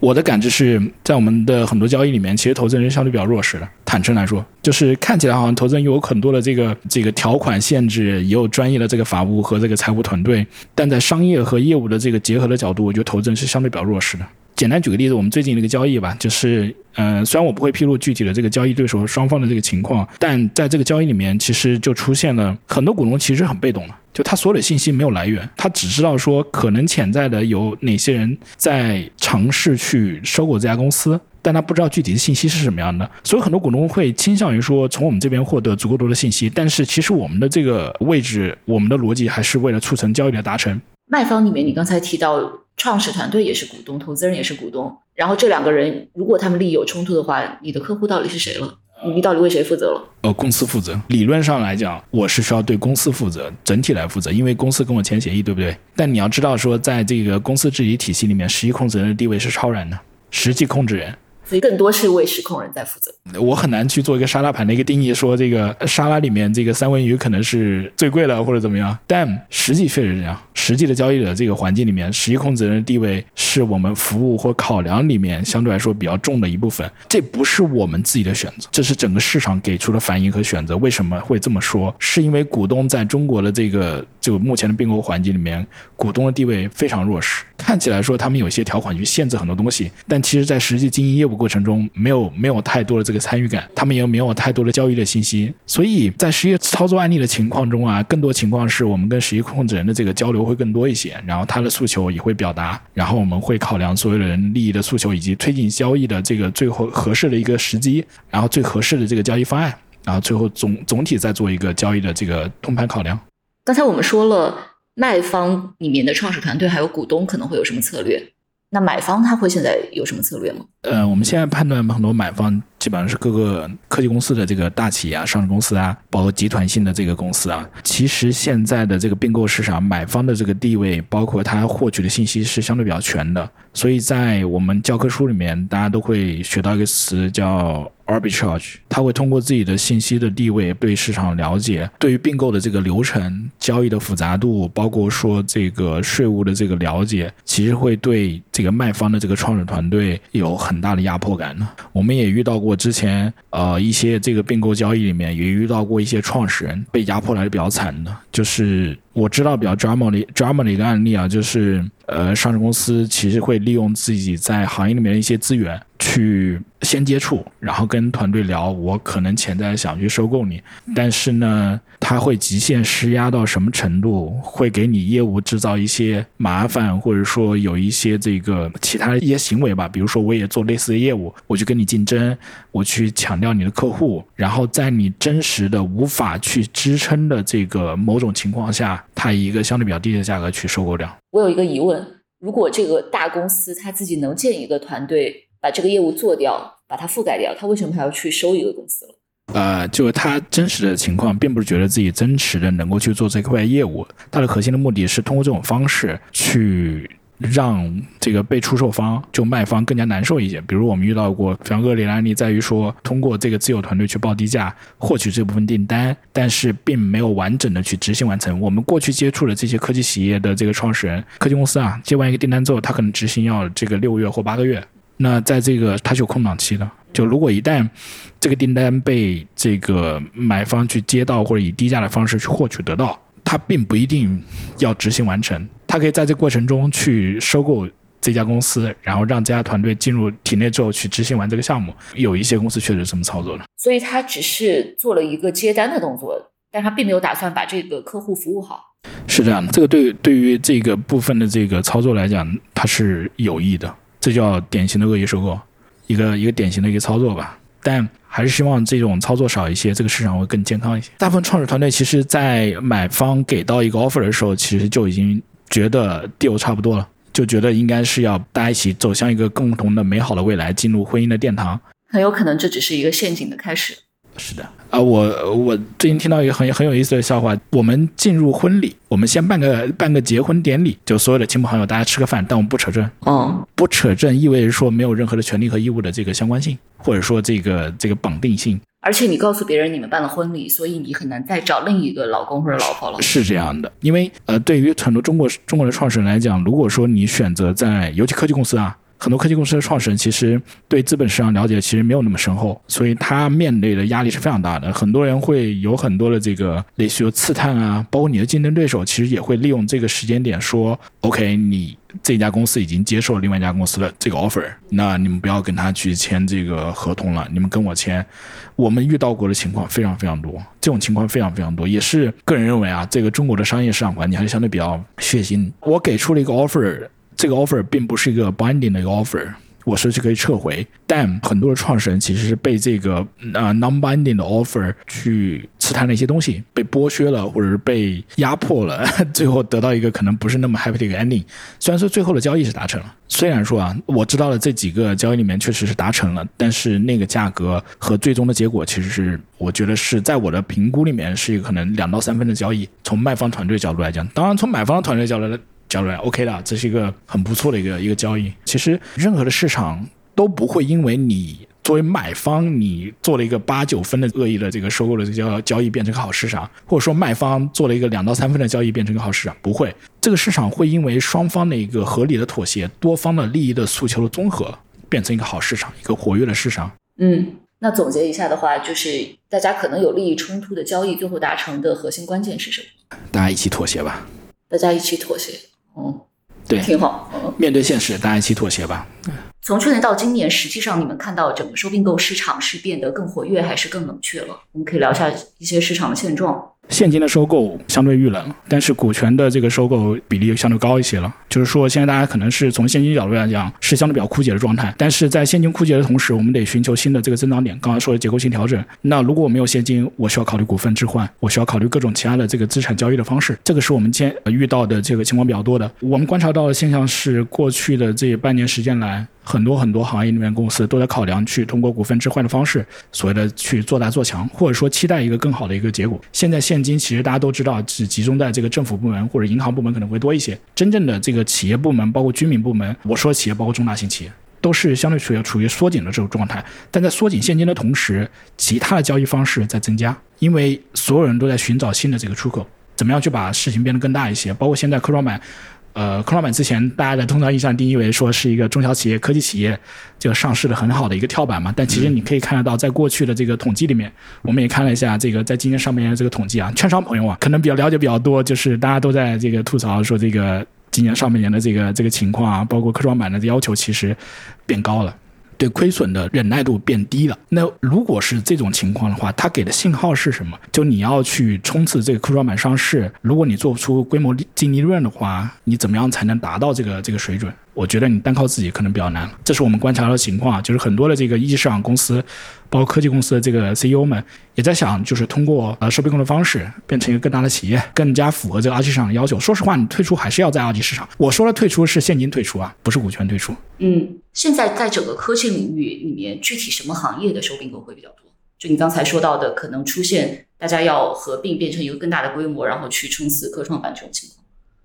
我的感知是在我们的很多交易里面，其实投资人相对比较弱势的。坦诚来说，就是看起来好像投资人有很多的这个这个条款限制，也有专业的这个法务和这个财务团队，但在商业和业务的这个结合的角度，我觉得投资人是相对比较弱势的。简单举个例子，我们最近的一个交易吧，就是，嗯，虽然我不会披露具体的这个交易对手双方的这个情况，但在这个交易里面，其实就出现了很多股东其实很被动的，就他所有的信息没有来源，他只知道说可能潜在的有哪些人在尝试去收购这家公司，但他不知道具体的信息是什么样的，所以很多股东会倾向于说从我们这边获得足够多的信息，但是其实我们的这个位置，我们的逻辑还是为了促成交易的达成。卖方里面，你刚才提到创始团队也是股东，投资人也是股东，然后这两个人如果他们利益有冲突的话，你的客户到底是谁了？你到底为谁负责了？呃，公司负责。理论上来讲，我是需要对公司负责，整体来负责，因为公司跟我签协议，对不对？但你要知道，说在这个公司治理体系里面，实际控制人的地位是超然的，实际控制人。所以更多是为实控人在负责。我很难去做一个沙拉盘的一个定义，说这个沙拉里面这个三文鱼可能是最贵的或者怎么样，但实际确实是这样。实际的交易者这个环境里面，实际控制人的地位是我们服务或考量里面相对来说比较重的一部分。这不是我们自己的选择，这是整个市场给出的反应和选择。为什么会这么说？是因为股东在中国的这个就目前的并购环境里面，股东的地位非常弱势。看起来说他们有些条款去限制很多东西，但其实在实际经营业务过程中，没有没有太多的这个参与感，他们也没有太多的交易的信息。所以在实际操作案例的情况中啊，更多情况是我们跟实际控制人的这个交流会更多一些，然后他的诉求也会表达，然后我们会考量所有的人利益的诉求以及推进交易的这个最后合适的一个时机，然后最合适的这个交易方案，然后最后总总体再做一个交易的这个通盘考量。刚才我们说了。卖方里面的创始团队还有股东可能会有什么策略？那买方他会现在有什么策略吗？呃，我们现在判断很多买方基本上是各个科技公司的这个大企业啊、上市公司啊，包括集团性的这个公司啊。其实现在的这个并购市场，买方的这个地位，包括他获取的信息是相对比较全的。所以在我们教科书里面，大家都会学到一个词叫。arbitrage，他会通过自己的信息的地位对市场了解，对于并购的这个流程、交易的复杂度，包括说这个税务的这个了解，其实会对这个卖方的这个创始团队有很很大的压迫感呢。我们也遇到过之前呃一些这个并购交易里面，也遇到过一些创始人被压迫来的比较惨的，就是我知道比较 drama 的 drama 的一个案例啊，就是呃上市公司其实会利用自己在行业里面的一些资源。去先接触，然后跟团队聊，我可能潜在想去收购你，但是呢，他会极限施压到什么程度？会给你业务制造一些麻烦，或者说有一些这个其他的一些行为吧。比如说，我也做类似的业务，我去跟你竞争，我去抢掉你的客户，然后在你真实的无法去支撑的这个某种情况下，他以一个相对比较低的价格去收购掉。我有一个疑问：如果这个大公司他自己能建一个团队？把这个业务做掉，把它覆盖掉，他为什么还要去收一个公司了？呃，就是他真实的情况，并不是觉得自己真实的能够去做这块业务，他的核心的目的是通过这种方式去让这个被出售方就卖方更加难受一些。比如我们遇到过非常恶劣的案例，在于说通过这个自有团队去报低价获取这部分订单，但是并没有完整的去执行完成。我们过去接触的这些科技企业的这个创始人、科技公司啊，接完一个订单之后，他可能执行要这个六个月或八个月。那在这个它是有空档期的，就如果一旦这个订单被这个买方去接到，或者以低价的方式去获取得到，它并不一定要执行完成，他可以在这过程中去收购这家公司，然后让这家团队进入体内之后去执行完这个项目。有一些公司确实这么操作的，所以他只是做了一个接单的动作，但他并没有打算把这个客户服务好。是这样的，这个对对于这个部分的这个操作来讲，它是有益的。这叫典型的恶意收购，一个一个典型的一个操作吧。但还是希望这种操作少一些，这个市场会更健康一些。大部分创始团队其实，在买方给到一个 offer 的时候，其实就已经觉得 deal 差不多了，就觉得应该是要大家一起走向一个共同的美好的未来，进入婚姻的殿堂。很有可能这只是一个陷阱的开始。是的啊，我我最近听到一个很很有意思的笑话。我们进入婚礼，我们先办个办个结婚典礼，就所有的亲朋好友大家吃个饭，但我们不扯证。哦，不扯证意味着说没有任何的权利和义务的这个相关性，或者说这个这个绑定性。而且你告诉别人你们办了婚礼，所以你很难再找另一个老公或者老婆了。是这样的，因为呃，对于很多中国中国的创始人来讲，如果说你选择在尤其科技公司啊。很多科技公司的创始人其实对资本市场了解其实没有那么深厚，所以他面对的压力是非常大的。很多人会有很多的这个类似于刺探啊，包括你的竞争对手，其实也会利用这个时间点说：“OK，你这家公司已经接受了另外一家公司的这个 offer，那你们不要跟他去签这个合同了，你们跟我签。”我们遇到过的情况非常非常多，这种情况非常非常多，也是个人认为啊，这个中国的商业市场环境还是相对比较血腥。我给出了一个 offer。这个 offer 并不是一个 binding 的一个 offer，我随时可以撤回。但很多的创始人其实是被这个呃 non-binding 的 offer 去刺探了一些东西，被剥削了，或者是被压迫了，最后得到一个可能不是那么 happy 的一个 ending。虽然说最后的交易是达成了，虽然说啊，我知道了这几个交易里面确实是达成了，但是那个价格和最终的结果其实是我觉得是在我的评估里面是一个可能两到三分的交易。从卖方团队角度来讲，当然从买方团队角度来角度来 OK 的，这是一个很不错的一个一个交易。其实任何的市场都不会因为你作为买方你做了一个八九分的恶意的这个收购的这个交交易变成个好市场，或者说卖方做了一个两到三分的交易变成个好市场，不会。这个市场会因为双方的一个合理的妥协，多方的利益的诉求的综合，变成一个好市场，一个活跃的市场。嗯，那总结一下的话，就是大家可能有利益冲突的交易，最后达成的核心关键是什么？大家一起妥协吧。大家一起妥协。哦，对，挺好。嗯，面对现实，大家一起妥协吧。从去年到今年，实际上你们看到整个收并购市场是变得更活跃，还是更冷却了？我们可以聊一下一些市场的现状。现金的收购相对遇冷，但是股权的这个收购比例相对高一些了。就是说，现在大家可能是从现金角度来讲是相对比较枯竭的状态，但是在现金枯竭的同时，我们得寻求新的这个增长点。刚刚说的结构性调整，那如果我没有现金，我需要考虑股份置换，我需要考虑各种其他的这个资产交易的方式。这个是我们现遇到的这个情况比较多的。我们观察到的现象是，过去的这半年时间来。很多很多行业里面公司都在考量去通过股份置换的方式，所谓的去做大做强，或者说期待一个更好的一个结果。现在现金其实大家都知道只集中在这个政府部门或者银行部门可能会多一些，真正的这个企业部门，包括居民部门，我说企业包括中大型企业，都是相对处于处于缩紧的这种状态。但在缩紧现金的同时，其他的交易方式在增加，因为所有人都在寻找新的这个出口，怎么样去把事情变得更大一些？包括现在科创板。呃，科创板之前大家在通常意义上定义为说是一个中小企业、科技企业就上市的很好的一个跳板嘛，但其实你可以看得到，在过去的这个统计里面，我们也看了一下这个在今年上半年的这个统计啊，券商朋友啊，可能比较了解比较多，就是大家都在这个吐槽说这个今年上半年的这个这个情况啊，包括科创板的要求其实变高了。对亏损的忍耐度变低了。那如果是这种情况的话，他给的信号是什么？就你要去冲刺这个科创板上市，如果你做不出规模净利润的话，你怎么样才能达到这个这个水准？我觉得你单靠自己可能比较难，这是我们观察到的情况。就是很多的这个一级市场公司，包括科技公司的这个 CEO 们，也在想，就是通过呃收并购的方式，变成一个更大的企业，更加符合这个二级市场的要求。说实话，你退出还是要在二级市场。我说的退出是现金退出啊，不是股权退出。嗯，现在在整个科技领域里面，具体什么行业的收并购会比较多？就你刚才说到的，可能出现大家要合并，变成一个更大的规模，然后去冲刺科创板这种情况。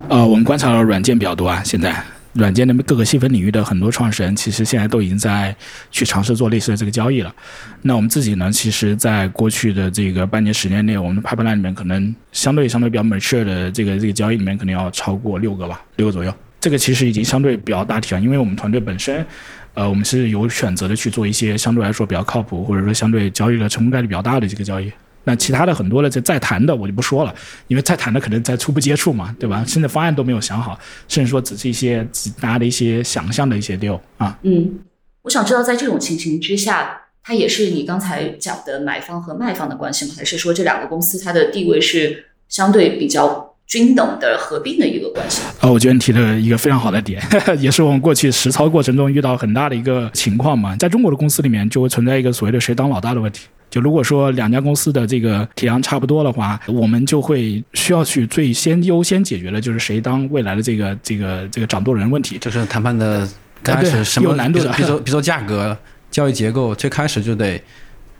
呃，我们观察到软件比较多啊，现在。软件的各个细分领域的很多创始人，其实现在都已经在去尝试做类似的这个交易了。那我们自己呢，其实在过去的这个半年时间内，我们的 pipeline 里面可能相对相对比较 mature 的这个这个交易里面，可能要超过六个吧，六个左右。这个其实已经相对比较大体了，因为我们团队本身，呃，我们是有选择的去做一些相对来说比较靠谱，或者说相对交易的成功概率比较大的这个交易。那其他的很多的在在谈的我就不说了，因为在谈的可能在初步接触嘛，对吧？甚至方案都没有想好，甚至说只是一些大家的一些想象的一些 deal 啊。嗯，我想知道在这种情形之下，它也是你刚才讲的买方和卖方的关系吗？还是说这两个公司它的地位是相对比较均等的合并的一个关系？啊，我觉得你提了一个非常好的点，也是我们过去实操过程中遇到很大的一个情况嘛。在中国的公司里面，就会存在一个所谓的谁当老大的问题。就如果说两家公司的这个体量差不多的话，我们就会需要去最先优先解决的就是谁当未来的这个这个这个掌舵人问题。就是谈判的开始什么难度的，比如说比如说价格、交易结构，最开始就得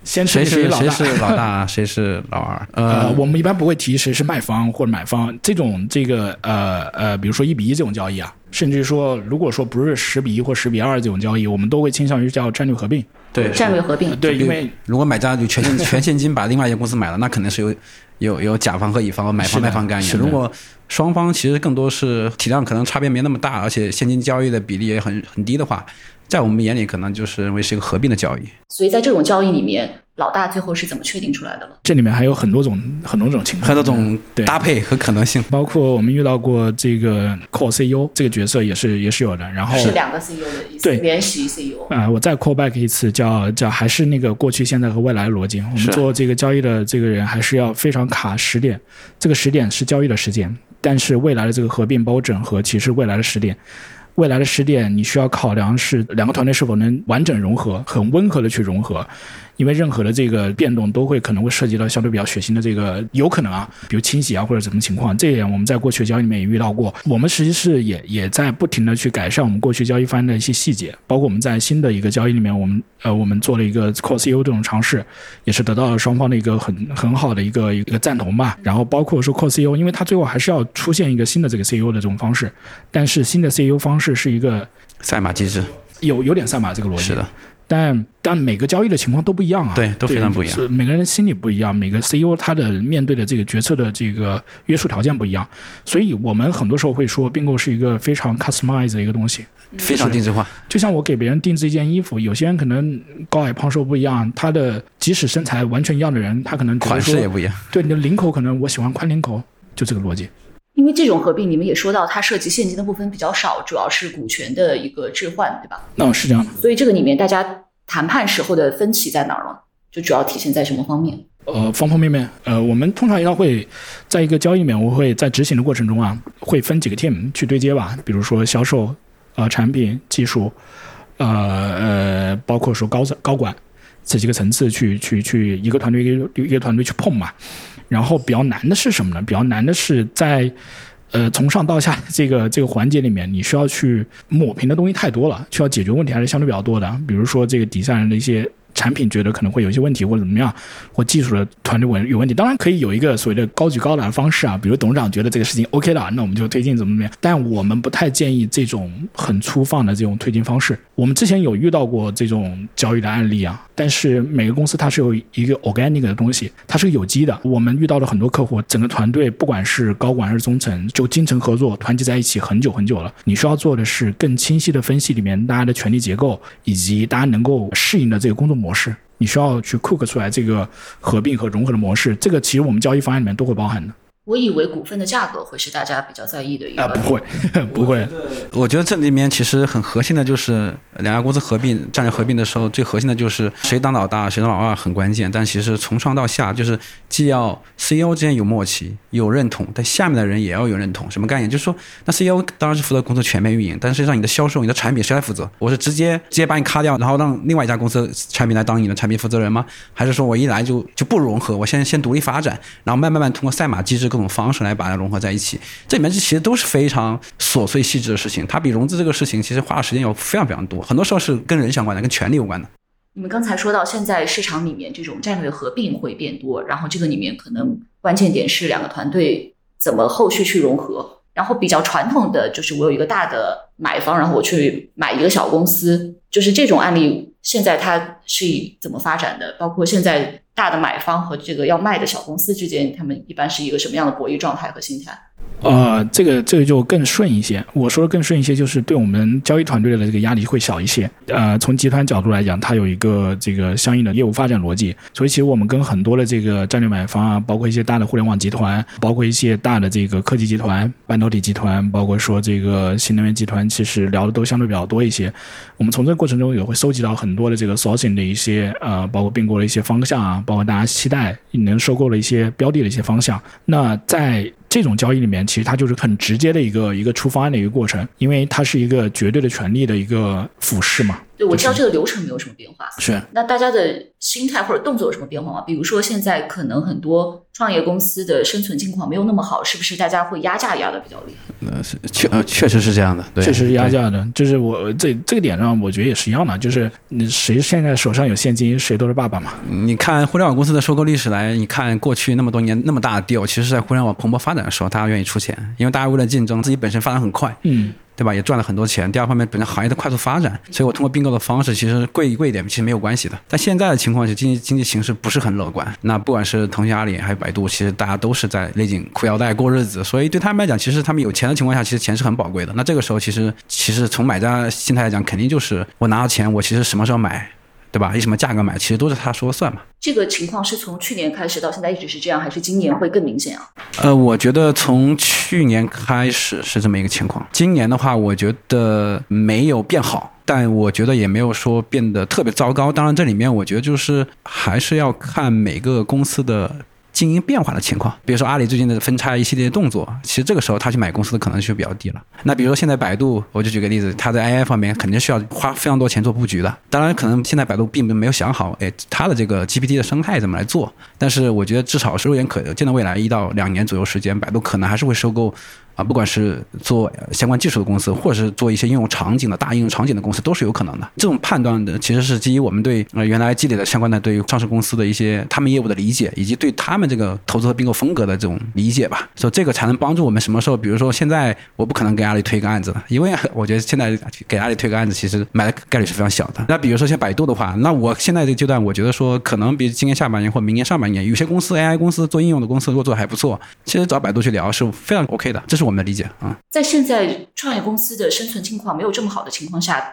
先谁是谁是老大，谁是老 二。呃，我们一般不会提谁是卖方或者买方这种这个呃呃，比如说一比一这种交易啊，甚至说如果说不是十比一或十比二这种交易，我们都会倾向于叫战略合并。对战略合并，对，因为如果买家就全现 全现金把另外一家公司买了，那肯定是有有有甲方和乙方、买方卖方干预。如果双方其实更多是体量可能差别没那么大，而且现金交易的比例也很很低的话，在我们眼里可能就是认为是一个合并的交易。所以在这种交易里面。老大最后是怎么确定出来的呢？这里面还有很多种、很多种情况，很多种搭配和可能性。包括我们遇到过这个 core CEO 这个角色也是也是有的。然后是两个 CEO 的意思，对，联席 CEO。啊，我再 call back 一次，叫叫还是那个过去、现在和未来的逻辑。我们做这个交易的这个人还是要非常卡时点，这个时点是交易的时间，但是未来的这个合并包括整合其实未来的时点。未来的十点，你需要考量是两个团队是否能完整融合，很温和的去融合。因为任何的这个变动都会可能会涉及到相对比较血腥的这个有可能啊，比如清洗啊或者什么情况，这一点我们在过去的交易里面也遇到过。我们实际是也也在不停的去改善我们过去交易方案的一些细节，包括我们在新的一个交易里面，我们呃我们做了一个 Core CEO 这种尝试，也是得到了双方的一个很很好的一个一个赞同吧。然后包括说 Core CEO，因为它最后还是要出现一个新的这个 CEO 的这种方式，但是新的 CEO 方式是一个赛马机制，有有点赛马这个逻辑。是的。但但每个交易的情况都不一样啊，对，都非常不一样。是每个人的心理不一样，每个 CEO 他的面对的这个决策的这个约束条件不一样，所以我们很多时候会说，并购是一个非常 customized 的一个东西，非常定制化。就像我给别人定制一件衣服，有些人可能高矮胖瘦不一样，他的即使身材完全一样的人，他可能款式也不一样。对，你的领口可能我喜欢宽领口，就这个逻辑。因为这种合并，你们也说到它涉及现金的部分比较少，主要是股权的一个置换，对吧？那是这样的。所以这个里面大家。谈判时候的分歧在哪儿呢？就主要体现在什么方面？呃，方方面面。呃，我们通常一般会在一个交易里面，我会在执行的过程中啊，会分几个 team 去对接吧。比如说销售、啊产品、技术，呃呃，包括说高高管这几个层次去去去一个团队一个一个团队去碰嘛。然后比较难的是什么呢？比较难的是在。呃，从上到下这个这个环节里面，你需要去抹平的东西太多了，需要解决问题还是相对比较多的。比如说这个底下人的一些。产品觉得可能会有一些问题或者怎么样，或技术的团队问有问题，当然可以有一个所谓的高举高打的方式啊，比如董事长觉得这个事情 OK 了，那我们就推进怎么怎么样。但我们不太建议这种很粗放的这种推进方式。我们之前有遇到过这种交易的案例啊，但是每个公司它是有一个 organic 的东西，它是有机的。我们遇到了很多客户，整个团队不管是高管还是中层，就精诚合作，团结在一起很久很久了。你需要做的是更清晰的分析里面大家的权力结构，以及大家能够适应的这个工作模式。你需要去 cook 出来这个合并和融合的模式，这个其实我们交易方案里面都会包含的。我以为股份的价格会是大家比较在意的一个。啊，不会，不会。我觉得这里面其实很核心的就是两家公司合并、战略合并的时候，最核心的就是谁当老大、谁当老二很关键。但其实从上到下，就是既要 CEO 之间有默契、有认同，但下面的人也要有认同。什么概念？就是说，那 CEO 当然是负责公司全面运营，但实际上你的销售、你的产品谁来负责？我是直接直接把你咔掉，然后让另外一家公司产品来当你的产品负责人吗？还是说我一来就就不融合，我先先独立发展，然后慢慢慢通过赛马机制。各种方式来把它融合在一起，这里面其实都是非常琐碎细致的事情。它比融资这个事情其实花的时间要非常非常多，很多时候是跟人相关的，跟权力有关的。你们刚才说到，现在市场里面这种战略合并会变多，然后这个里面可能关键点是两个团队怎么后续去融合。然后比较传统的就是我有一个大的买方，然后我去买一个小公司，就是这种案例，现在它是怎么发展的？包括现在。大的买方和这个要卖的小公司之间，他们一般是一个什么样的博弈状态和心态？呃，这个这个就更顺一些。我说的更顺一些，就是对我们交易团队的这个压力会小一些。呃，从集团角度来讲，它有一个这个相应的业务发展逻辑。所以，其实我们跟很多的这个战略买方啊，包括一些大的互联网集团，包括一些大的这个科技集团、半导体集团，包括说这个新能源集团，其实聊的都相对比较多一些。我们从这个过程中也会收集到很多的这个 sourcing 的一些呃，包括并购的一些方向啊，包括大家期待能收购的一些标的的一些方向。那在这种交易里面，其实它就是很直接的一个一个出方案的一个过程，因为它是一个绝对的权利的一个俯视嘛。对，我知道这个流程没有什么变化。是。那大家的心态或者动作有什么变化吗？比如说现在可能很多创业公司的生存境况没有那么好，是不是大家会压价压的比较厉害？呃，是确呃确实是这样的，确实是压价的。就是我这这个点上，我觉得也是一样的，就是你谁现在手上有现金，谁都是爸爸嘛。你看互联网公司的收购历史来，你看过去那么多年那么大的 deal，其实在互联网蓬勃发展的时候，大家愿意出钱，因为大家为了竞争，自己本身发展很快。嗯。对吧？也赚了很多钱。第二方面，本身行业的快速发展，所以我通过并购的方式，其实贵一贵一点，其实没有关系的。但现在的情况是，经济经济形势不是很乐观。那不管是腾讯、阿里还是百度，其实大家都是在勒紧裤腰带过日子。所以对他们来讲，其实他们有钱的情况下，其实钱是很宝贵的。那这个时候，其实其实从买家心态来讲，肯定就是我拿到钱，我其实什么时候买。对吧？以什么价格买，其实都是他说了算嘛。这个情况是从去年开始到现在一直是这样，还是今年会更明显啊？呃，我觉得从去年开始是这么一个情况。今年的话，我觉得没有变好，但我觉得也没有说变得特别糟糕。当然，这里面我觉得就是还是要看每个公司的经营变化的情况。比如说阿里最近的分拆一系列动作，其实这个时候他去买公司的可能性就比较低了。那比如说现在百度，我就举个例子，他在 AI 方面肯定需要花非常多钱做布局的。当然，可能现在百度并没有想好，哎，它的这个 GPT 的生态怎么来做。但是我觉得至少是肉眼可见的未来一到两年左右时间，百度可能还是会收购。啊，不管是做相关技术的公司，或者是做一些应用场景的大应用场景的公司，都是有可能的。这种判断的其实是基于我们对呃原来积累的相关的对于上市公司的一些他们业务的理解，以及对他们这个投资和并购风格的这种理解吧。所以这个才能帮助我们什么时候，比如说现在我不可能给阿里推一个案子了，因为我觉得现在给阿里推个案子，其实买的概率是非常小的。那比如说像百度的话，那我现在这个阶段，我觉得说可能比今年下半年或明年上半年，有些公司 AI 公司做应用的公司如果做的还不错，其实找百度去聊是非常 OK 的，这是我们的理解啊。在现在创业公司的生存情况没有这么好的情况下，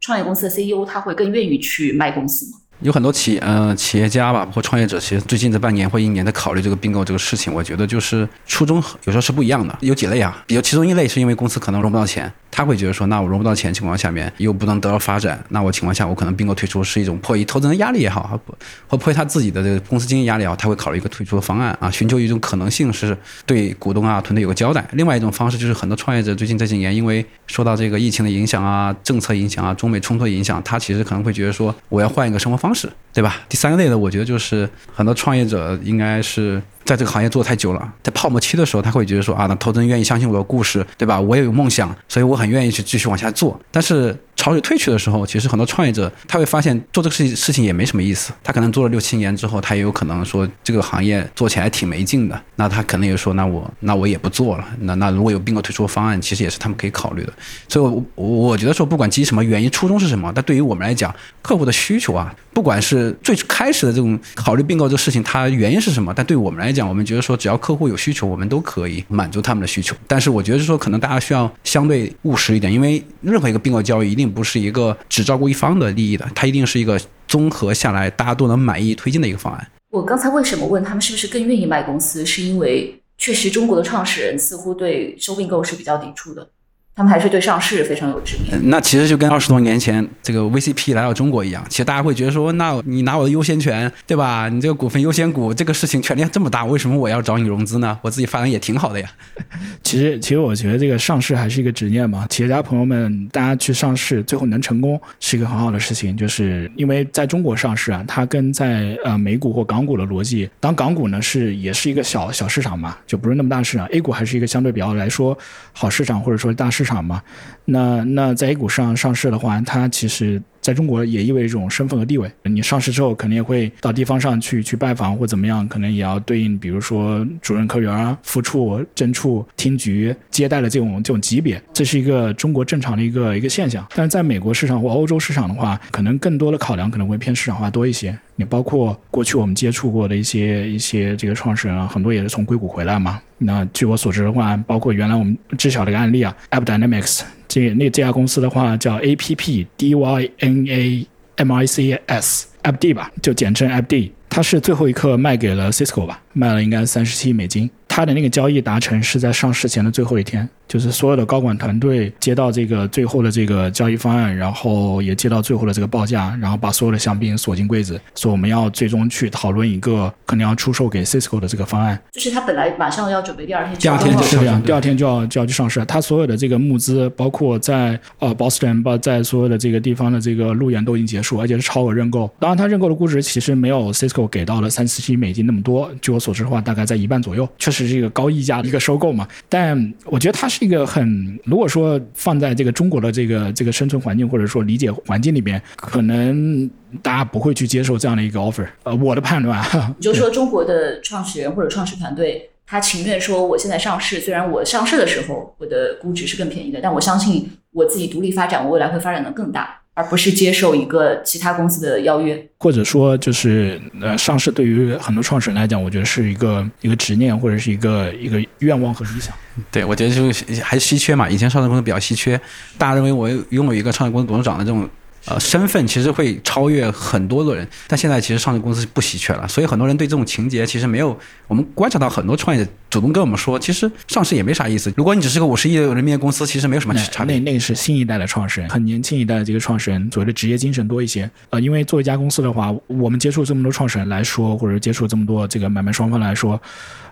创业公司的 CEO 他会更愿意去卖公司吗？有很多企呃企业家吧，包括创业者，其实最近这半年或一年在考虑这个并购这个事情。我觉得就是初衷有时候是不一样的，有几类啊，比如其中一类是因为公司可能融不到钱。他会觉得说，那我融不到钱情况下面又不能得到发展，那我情况下我可能并购退出是一种迫于投资人压力也好，或迫于他自己的这个公司经营压力也好，他会考虑一个退出的方案啊，寻求一种可能性是对股东啊团队有个交代。另外一种方式就是很多创业者最近这几年因为受到这个疫情的影响啊、政策影响啊、中美冲突影响，他其实可能会觉得说我要换一个生活方式，对吧？第三个类的，我觉得就是很多创业者应该是。在这个行业做太久了，在泡沫期的时候，他会觉得说啊，那投资人愿意相信我的故事，对吧？我也有梦想，所以我很愿意去继续往下做。但是潮水退去的时候，其实很多创业者他会发现做这个事情事情也没什么意思。他可能做了六七年之后，他也有可能说这个行业做起来挺没劲的。那他可能也说，那我那我也不做了。那那如果有并购退出方案，其实也是他们可以考虑的。所以，我我我觉得说，不管基于什么原因，初衷是什么，但对于我们来讲，客户的需求啊，不管是最开始的这种考虑并购这个事情，它原因是什么？但对我们来讲，我们觉得说只要。客户有需求，我们都可以满足他们的需求。但是我觉得说，可能大家需要相对务实一点，因为任何一个并购交易一定不是一个只照顾一方的利益的，它一定是一个综合下来大家都能满意推进的一个方案。我刚才为什么问他们是不是更愿意卖公司，是因为确实中国的创始人似乎对收并购是比较抵触的。他们还是对上市非常有执念。那其实就跟二十多年前这个 VCP 来到中国一样，其实大家会觉得说，那你拿我的优先权，对吧？你这个股份优先股这个事情权力这么大，为什么我要找你融资呢？我自己发展也挺好的呀。其实，其实我觉得这个上市还是一个执念嘛。企业家朋友们，大家去上市，最后能成功是一个很好的事情。就是因为在中国上市啊，它跟在呃美股或港股的逻辑，当港股呢是也是一个小小市场嘛，就不是那么大市场。A 股还是一个相对比较来说好市场，或者说大市市场嘛。那那在 A 股上上市的话，它其实。在中国也意味着一种身份和地位。你上市之后，肯定也会到地方上去去拜访或怎么样，可能也要对应，比如说主任科员、副处、正处、厅局接待的这种这种级别，这是一个中国正常的一个一个现象。但是在美国市场或欧洲市场的话，可能更多的考量可能会偏市场化多一些。你包括过去我们接触过的一些一些这个创始人啊，很多也是从硅谷回来嘛。那据我所知的话，包括原来我们知晓的一个案例啊，App Dynamics。这那这家公司的话叫 A P P D Y N A M I C S F D 吧，就简称 F D。它是最后一刻卖给了 Cisco 吧，卖了应该三十七亿美金。它的那个交易达成是在上市前的最后一天。就是所有的高管团队接到这个最后的这个交易方案，然后也接到最后的这个报价，然后把所有的香槟锁进柜子，说我们要最终去讨论一个可能要出售给 Cisco 的这个方案。就是他本来马上要准备第二天，第二天就是这样，第二天就要就要去上市。他所有的这个募资，包括在呃 Boston，包在所有的这个地方的这个路演都已经结束，而且是超额认购。当然，他认购的估值其实没有 Cisco 我给到了三四七美金那么多。据我所知的话，大概在一半左右，确实是一个高溢价的一个收购嘛。但我觉得它是一个很。如果说放在这个中国的这个这个生存环境或者说理解环境里边，可能大家不会去接受这样的一个 offer。呃，我的判断，你就说中国的创始人或者创始团队，他情愿说我现在上市，虽然我上市的时候我的估值是更便宜的，但我相信我自己独立发展，我未来会发展的更大。而不是接受一个其他公司的邀约，或者说就是呃，上市对于很多创始人来讲，我觉得是一个一个执念或者是一个一个愿望和理想。对，我觉得就是还稀缺嘛。以前上市公司比较稀缺，大家认为我拥有一个创业公司董事长的这种呃身份其实会超越很多个人。但现在其实上市公司不稀缺了，所以很多人对这种情节其实没有。我们观察到很多创业者主动跟我们说，其实上市也没啥意思。如果你只是个五十亿人民币的公司，其实没有什么差别。那那个是新一代的创始人，很年轻一代的这个创始人，所谓的职业精神多一些。呃，因为做一家公司的话，我们接触这么多创始人来说，或者接触这么多这个买卖双方来说。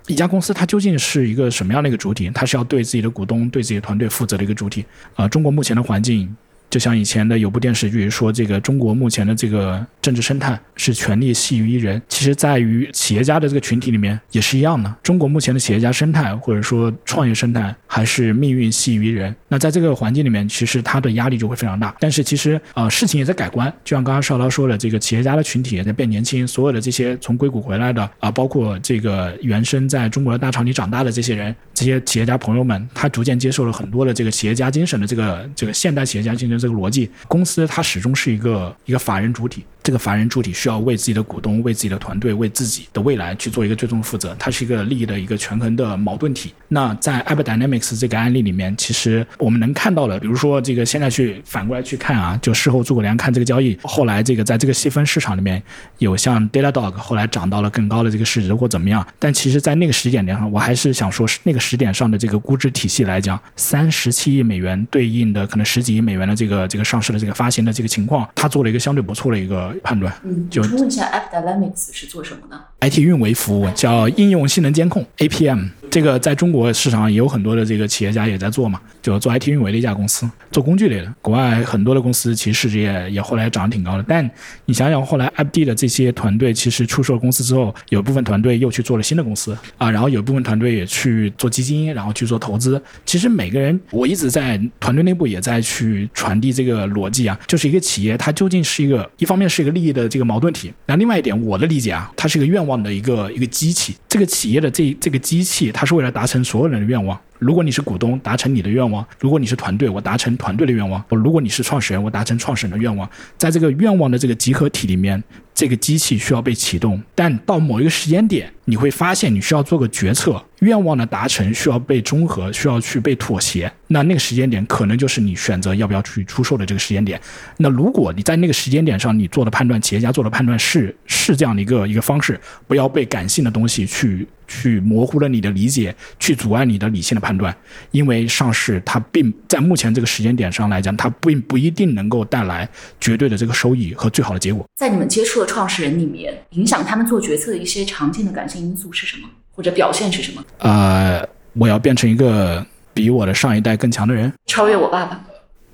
一家公司它究竟是一个什么样的一个主体？它是要对自己的股东、对自己的团队负责的一个主体啊。中国目前的环境。就像以前的有部电视剧说，这个中国目前的这个政治生态是权力系于一人。其实，在于企业家的这个群体里面也是一样的。中国目前的企业家生态或者说创业生态还是命运系于人。那在这个环境里面，其实他的压力就会非常大。但是其实啊，事情也在改观。就像刚刚邵涛说的，这个企业家的群体也在变年轻。所有的这些从硅谷回来的啊，包括这个原生在中国的大厂里长大的这些人，这些企业家朋友们，他逐渐接受了很多的这个企业家精神的这个这个现代企业家精神。这个逻辑，公司它始终是一个一个法人主体。这个法人主体需要为自己的股东、为自己的团队、为自己的未来去做一个最终负责，它是一个利益的一个权衡的矛盾体。那在 App Dynamics 这个案例里面，其实我们能看到的，比如说这个现在去反过来去看啊，就事后诸葛亮看这个交易，后来这个在这个细分市场里面有像 Datadog 后来涨到了更高的这个市值或怎么样，但其实，在那个时点点上，我还是想说，那个时点上的这个估值体系来讲，三十七亿美元对应的可能十几亿美元的这个这个上市的这个发行的这个情况，它做了一个相对不错的一个。判断，嗯，就问一下，App Dynamics 是做什么呢？IT 运维服务叫应用性能监控 APM。这个在中国市场上也有很多的这个企业家也在做嘛，就做 IT 运维的一家公司，做工具类的。国外很多的公司其实市值也也后来涨得挺高的。但你想想，后来 IPD 的这些团队其实出售了公司之后，有部分团队又去做了新的公司啊，然后有部分团队也去做基金，然后去做投资。其实每个人，我一直在团队内部也在去传递这个逻辑啊，就是一个企业它究竟是一个一方面是一个利益的这个矛盾体，那另外一点我的理解啊，它是一个愿望的一个一个机器。这个企业的这这个机器，它他是为了达成所有人的愿望。如果你是股东，达成你的愿望；如果你是团队，我达成团队的愿望；如果你是创始人，我达成创始人的愿望。在这个愿望的这个集合体里面，这个机器需要被启动。但到某一个时间点，你会发现你需要做个决策。愿望的达成需要被中和，需要去被妥协。那那个时间点可能就是你选择要不要去出售的这个时间点。那如果你在那个时间点上你做的判断，企业家做的判断是是这样的一个一个方式，不要被感性的东西去。去模糊了你的理解，去阻碍你的理性的判断，因为上市它并在目前这个时间点上来讲，它并不一定能够带来绝对的这个收益和最好的结果。在你们接触的创始人里面，影响他们做决策的一些常见的感性因素是什么，或者表现是什么？呃，我要变成一个比我的上一代更强的人，超越我爸爸。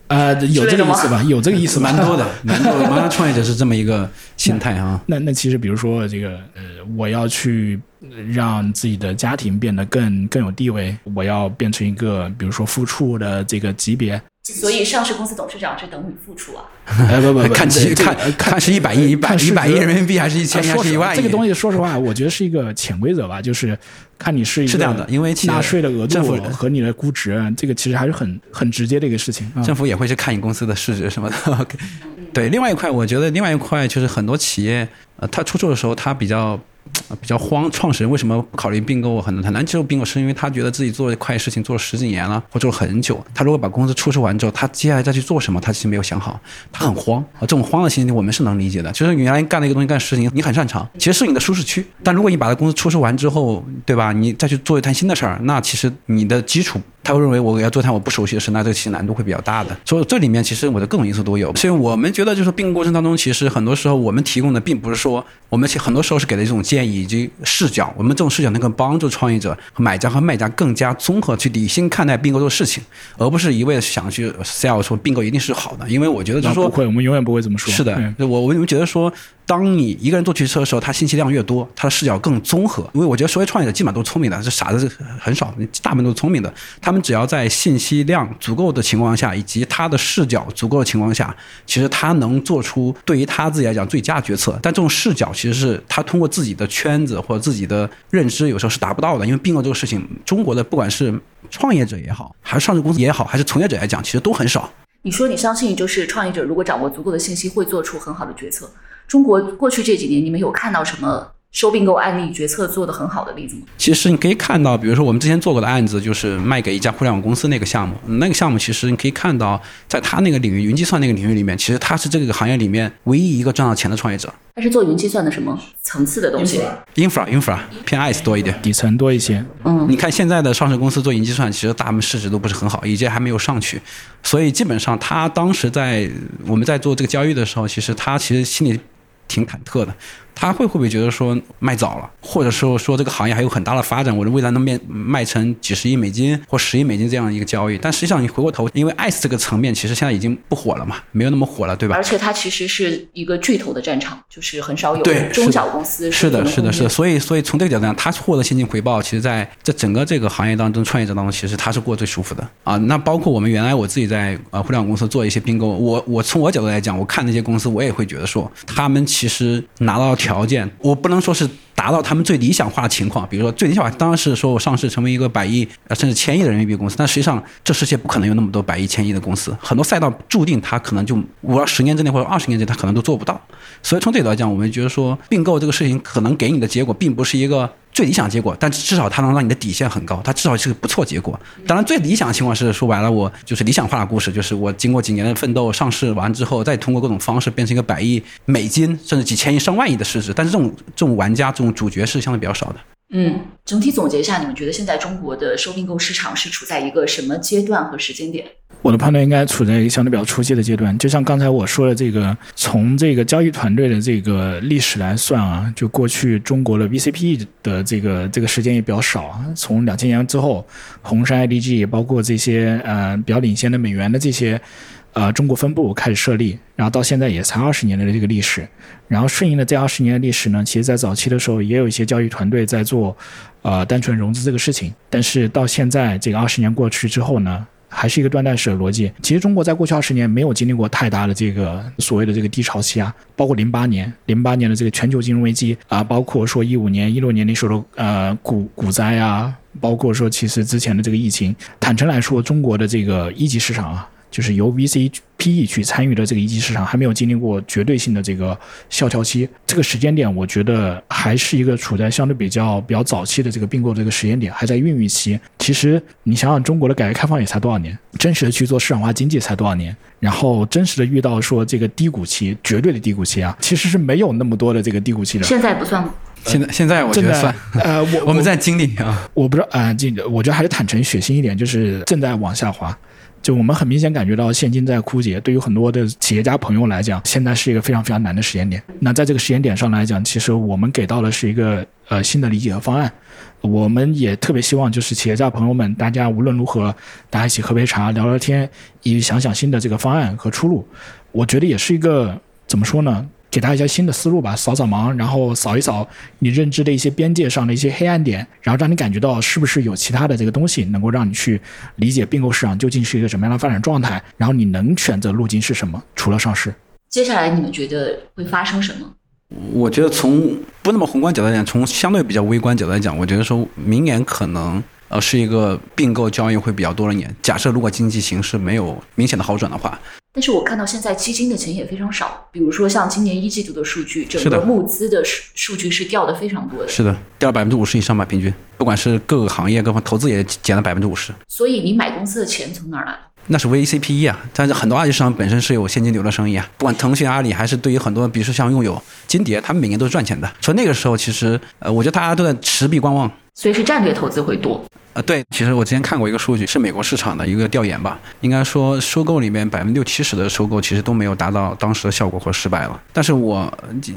呃，有这个意思吧？有这个意思，蛮多的，蛮多的。蛮多创业者是这么一个心态啊。那那其实，比如说这个，呃，我要去让自己的家庭变得更更有地位，我要变成一个，比如说副处的这个级别。所以，上市公司董事长是等于付出啊？哎，不不不，看其看看是一百亿、一百一百亿人民币，还是一千亿、还是一万亿？这个东西，说实话，我觉得是一个潜规则吧，就是看你是一是这样的，因为纳税的额度和你的估值，这个其实还是很很直接的一个事情。政府也会去看你公司的市值什么的。对，另外一块，我觉得另外一块就是很多企业，呃，它出售的时候，它比较。比较慌，创始人为什么不考虑并购？很很难接受并购，是因为他觉得自己做一块事情做了十几年了，或做了很久。他如果把公司出售完之后，他接下来再去做什么，他其实没有想好，他很慌啊。这种慌的心情我们是能理解的。就是原来干那个东西，干十几年，你很擅长，其实是你的舒适区。但如果你把这公司出售完之后，对吧？你再去做一摊新的事儿，那其实你的基础。他会认为我要做他我不熟悉的事，那这个其实难度会比较大的。所以这里面其实我的各种因素都有。所以我们觉得，就是并购过程当中，其实很多时候我们提供的并不是说，我们其实很多时候是给的一种建议以及视角。我们这种视角能够帮助创业者、买家和卖家更加综合去理性看待并购这个事情，而不是一味的想去 sell 说并购一定是好的。因为我觉得就是说，不会，我们永远不会这么说。是的，我我们觉得说。当你一个人做决策的时候，他信息量越多，他的视角更综合。因为我觉得所有创业者基本上都是聪明的，这傻子是很少，大部分都是聪明的。他们只要在信息量足够的情况下，以及他的视角足够的情况下，其实他能做出对于他自己来讲最佳决策。但这种视角其实是他通过自己的圈子或者自己的认知，有时候是达不到的。因为并购这个事情，中国的不管是创业者也好，还是上市公司也好，还是从业者来讲，其实都很少。你说你相信，就是创业者如果掌握足够的信息，会做出很好的决策。中国过去这几年，你们有看到什么收并购案例决策做得很好的例子吗？其实你可以看到，比如说我们之前做过的案子，就是卖给一家互联网公司那个项目，那个项目其实你可以看到，在他那个领域，云计算那个领域里面，其实他是这个行业里面唯一一个赚到钱的创业者。他是做云计算的什么层次的东西？infra infra 偏 IS 多一点。底层多一些。嗯，你看现在的上市公司做云计算，其实大部分市值都不是很好，以及还没有上去，所以基本上他当时在我们在做这个交易的时候，其实他其实心里挺忐忑的。他会会不会觉得说卖早了，或者说说这个行业还有很大的发展，我的未来能面卖成几十亿美金或十亿美金这样一个交易？但实际上你回过头，因为 ICE 这个层面其实现在已经不火了嘛，没有那么火了，对吧而？且它其实是一个巨头的战场，就是很少有对中小公司是的，是的，是的。所以，所以从这个角度讲，他获得现金回报，其实在这整个这个行业当中，创业者当中，其实他是过最舒服的啊。那包括我们原来我自己在呃互联网公司做一些并购，我我从我角度来讲，我看那些公司，我也会觉得说，他们其实拿到条件，我不能说是达到他们最理想化的情况。比如说，最理想化当然是说我上市成为一个百亿呃甚至千亿的人民币公司，但实际上这世界不可能有那么多百亿、千亿的公司，很多赛道注定它可能就五到十年之内或者二十年之内，它可能都做不到。所以从这里来讲，我们觉得说并购这个事情可能给你的结果并不是一个最理想结果，但至少它能让你的底线很高，它至少是个不错结果。当然，最理想的情况是说白了，我就是理想化的故事，就是我经过几年的奋斗，上市完之后，再通过各种方式变成一个百亿美金甚至几千亿、上万亿的市值。但是这种这种玩家、这主角是相对比较少的。嗯，整体总结一下，你们觉得现在中国的收并购市场是处在一个什么阶段和时间点？我的判断应该处在一个相对比较初期的阶段，就像刚才我说的这个，从这个交易团队的这个历史来算啊，就过去中国的 VCP 的这个这个时间也比较少啊，从两千年之后，红杉 IDG 包括这些呃比较领先的美元的这些呃中国分部开始设立，然后到现在也才二十年的这个历史，然后顺应了这二十年的历史呢，其实在早期的时候也有一些交易团队在做呃单纯融资这个事情，但是到现在这个二十年过去之后呢，还是一个断代史的逻辑。其实中国在过去二十年没有经历过太大的这个所谓的这个低潮期啊，包括零八年、零八年的这个全球金融危机啊，包括说一五年、一六年那时候的呃股股灾啊，包括说其实之前的这个疫情。坦诚来说，中国的这个一级市场啊。就是由 VC PE 去参与的这个一级市场，还没有经历过绝对性的这个萧条期。这个时间点，我觉得还是一个处在相对比较比较早期的这个并购这个时间点，还在孕育期。其实你想想，中国的改革开放也才多少年，真实的去做市场化经济才多少年，然后真实的遇到说这个低谷期，绝对的低谷期啊，其实是没有那么多的这个低谷期的。现在不算？现在现在我觉正在得算，呃，我 我们在经历啊，我不知道啊、这个我觉得还是坦诚血腥一点，就是正在往下滑。就我们很明显感觉到现金在枯竭，对于很多的企业家朋友来讲，现在是一个非常非常难的时间点。那在这个时间点上来讲，其实我们给到的是一个呃新的理解和方案。我们也特别希望就是企业家朋友们，大家无论如何，大家一起喝杯茶，聊聊天，以想想新的这个方案和出路。我觉得也是一个怎么说呢？给大家一些新的思路吧，扫扫盲，然后扫一扫你认知的一些边界上的一些黑暗点，然后让你感觉到是不是有其他的这个东西能够让你去理解并购市场究竟是一个什么样的发展状态，然后你能选择路径是什么，除了上市。接下来你们觉得会发生什么？我觉得从不那么宏观角度来讲，从相对比较微观角度来讲，我觉得说明年可能呃是一个并购交易会比较多的年。假设如果经济形势没有明显的好转的话，但是我看到现在基金的钱也非常少，比如说像今年一季度的数据，整个募资的数数据是掉的非常多的。是的，掉了百分之五十以上吧，平均，不管是各个行业各方投资也减了百分之五十。所以你买公司的钱从哪儿来？那是 VCPE 啊，但是很多二级市场本身是有现金流的生意啊，不管腾讯、阿里，还是对于很多，比如说像拥有、金蝶，他们每年都是赚钱的。所以那个时候，其实呃，我觉得大家都在持币观望。所以是战略投资会多。呃，对，其实我之前看过一个数据，是美国市场的一个调研吧，应该说收购里面百分之六七十的收购其实都没有达到当时的效果或失败了。但是我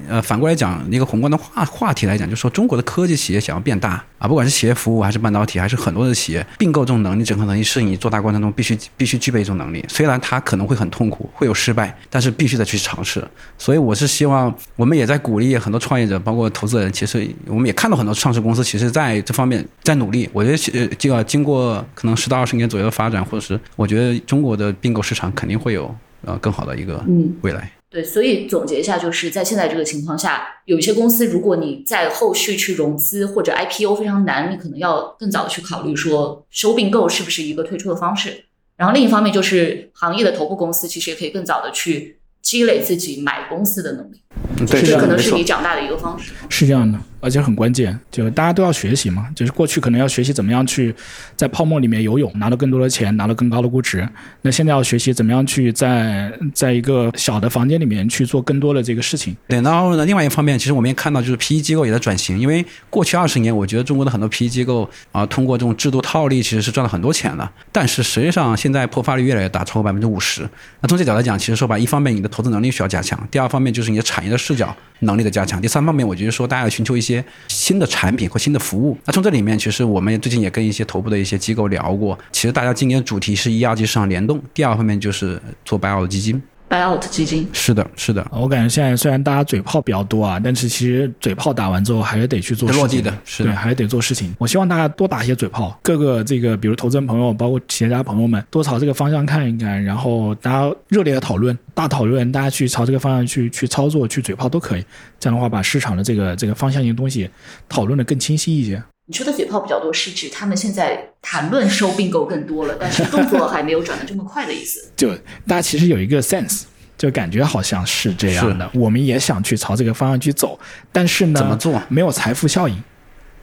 呃反过来讲，一个宏观的话话题来讲，就是说中国的科技企业想要变大啊，不管是企业服务还是半导体，还是很多的企业并购这种能力、整合能力，是你做大过程中必须必须具备一种能力。虽然它可能会很痛苦，会有失败，但是必须得去尝试。所以我是希望我们也在鼓励很多创业者，包括投资人，其实我们也看到很多上市公司，其实在这方面在努力。我觉得呃，这个经过可能十到二十年左右的发展，或者是我觉得中国的并购市场肯定会有呃更好的一个嗯，未来。对，所以总结一下，就是在现在这个情况下，有一些公司，如果你在后续去融资或者 IPO 非常难，你可能要更早的去考虑说收并购是不是一个退出的方式。然后另一方面就是行业的头部公司，其实也可以更早的去积累自己买公司的能力。嗯对，这可能是你长大的一个方式。是这样的，而且很关键，就大家都要学习嘛。就是过去可能要学习怎么样去在泡沫里面游泳，拿到更多的钱，拿到更高的估值。那现在要学习怎么样去在在一个小的房间里面去做更多的这个事情。对，然后呢，另外一方面，其实我们也看到，就是 PE 机构也在转型，因为过去二十年，我觉得中国的很多 PE 机构啊、通过这种制度套利，其实是赚了很多钱的。但是实际上，现在破发率越来越大，超过百分之五十。那从这角度来讲，其实说白，一方面你的投资能力需要加强，第二方面就是你的产业的视角能力的加强，第三方面，我觉得说大家要寻求一些新的产品和新的服务。那从这里面，其实我们最近也跟一些头部的一些机构聊过，其实大家今年主题是一二级市场联动，第二方面就是做 buyout 基金。Buyout 基金，是的，是的。我感觉现在虽然大家嘴炮比较多啊，但是其实嘴炮打完之后还是得去做事情得落地的是的对，还是得做事情。我希望大家多打一些嘴炮，各个这个比如投资人朋友，包括企业家朋友们，多朝这个方向看一看，然后大家热烈的讨论，大讨论，大家去朝这个方向去去操作，去嘴炮都可以。这样的话，把市场的这个这个方向性东西讨论的更清晰一些。你说的嘴炮比较多，是指他们现在谈论收并购更多了，但是动作还没有转得这么快的意思。就大家其实有一个 sense，就感觉好像是这样的，我们也想去朝这个方向去走，但是呢，怎么做没有财富效应。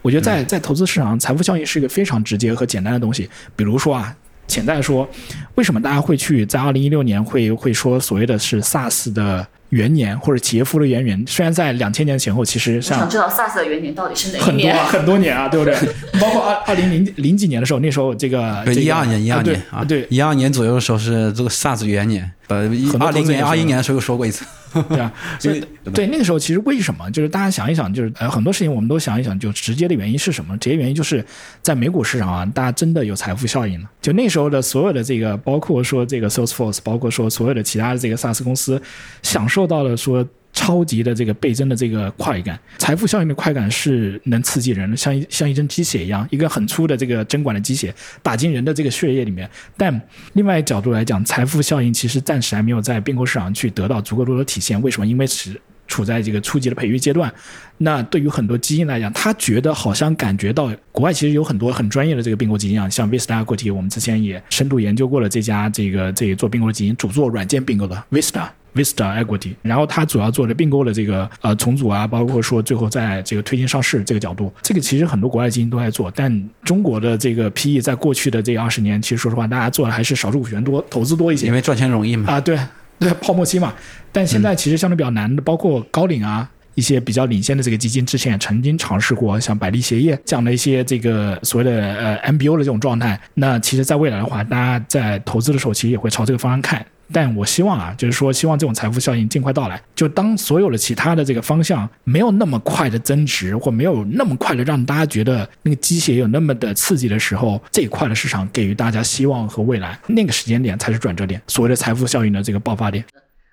我觉得在在投资市场，财富效应是一个非常直接和简单的东西。比如说啊，潜在说，为什么大家会去在二零一六年会会说所谓的是 SaaS 的元年或者企业服务的元年？虽然在两千年前后，其实像想知道 SARS 的元年到底是哪一很多年？啊很多年啊，对不对？包括二二零零零几年的时候，那时候这个对，这个一二年，一二啊对年啊，对，一二年左右的时候是这个 SARS 元年，呃，很多二零年、二一年的时候又说过一次，对啊，所以对那个时候其实为什么？就是大家想一想，就是呃很多事情我们都想一想，就直接的原因是什么？直接原因就是在美股市场啊，大家真的有财富效应了。就那时候的所有的这个，包括说这个 Salesforce，包括说所有的其他的这个 SaaS 公司，享受到了说。超级的这个倍增的这个快感，财富效应的快感是能刺激人的，像一像一针鸡血一样，一个很粗的这个针管的鸡血打进人的这个血液里面。但另外角度来讲，财富效应其实暂时还没有在并购市场去得到足够多的体现。为什么？因为是处在这个初级的培育阶段。那对于很多基金来讲，他觉得好像感觉到国外其实有很多很专业的这个并购基金啊，像 Vista Equity，我们之前也深度研究过了这家这个这个做并购的基金，主做软件并购的 Vista。Vista Equity，然后它主要做的并购的这个呃重组啊，包括说最后在这个推进上市这个角度，这个其实很多国外基金都在做，但中国的这个 PE 在过去的这二十年，其实说实话，大家做的还是少数股权多，投资多一些因为赚钱容易嘛。啊，对对，泡沫期嘛。但现在其实相对比较难的，包括高瓴啊。一些比较领先的这个基金之前也曾经尝试过像百利鞋业这样的一些这个所谓的呃 MBO 的这种状态。那其实，在未来的话，大家在投资的时候，其实也会朝这个方向看。但我希望啊，就是说，希望这种财富效应尽快到来。就当所有的其他的这个方向没有那么快的增值，或没有那么快的让大家觉得那个机械有那么的刺激的时候，这一块的市场给予大家希望和未来，那个时间点才是转折点，所谓的财富效应的这个爆发点。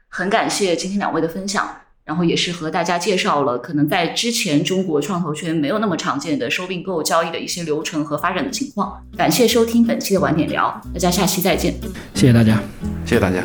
很感谢今天两位的分享，然后也是和大家介绍了可能在之前中国创投圈没有那么常见的收并购交易的一些流程和发展的情况。感谢收听本期的晚点聊，大家下期再见。谢谢大家。谢谢大家。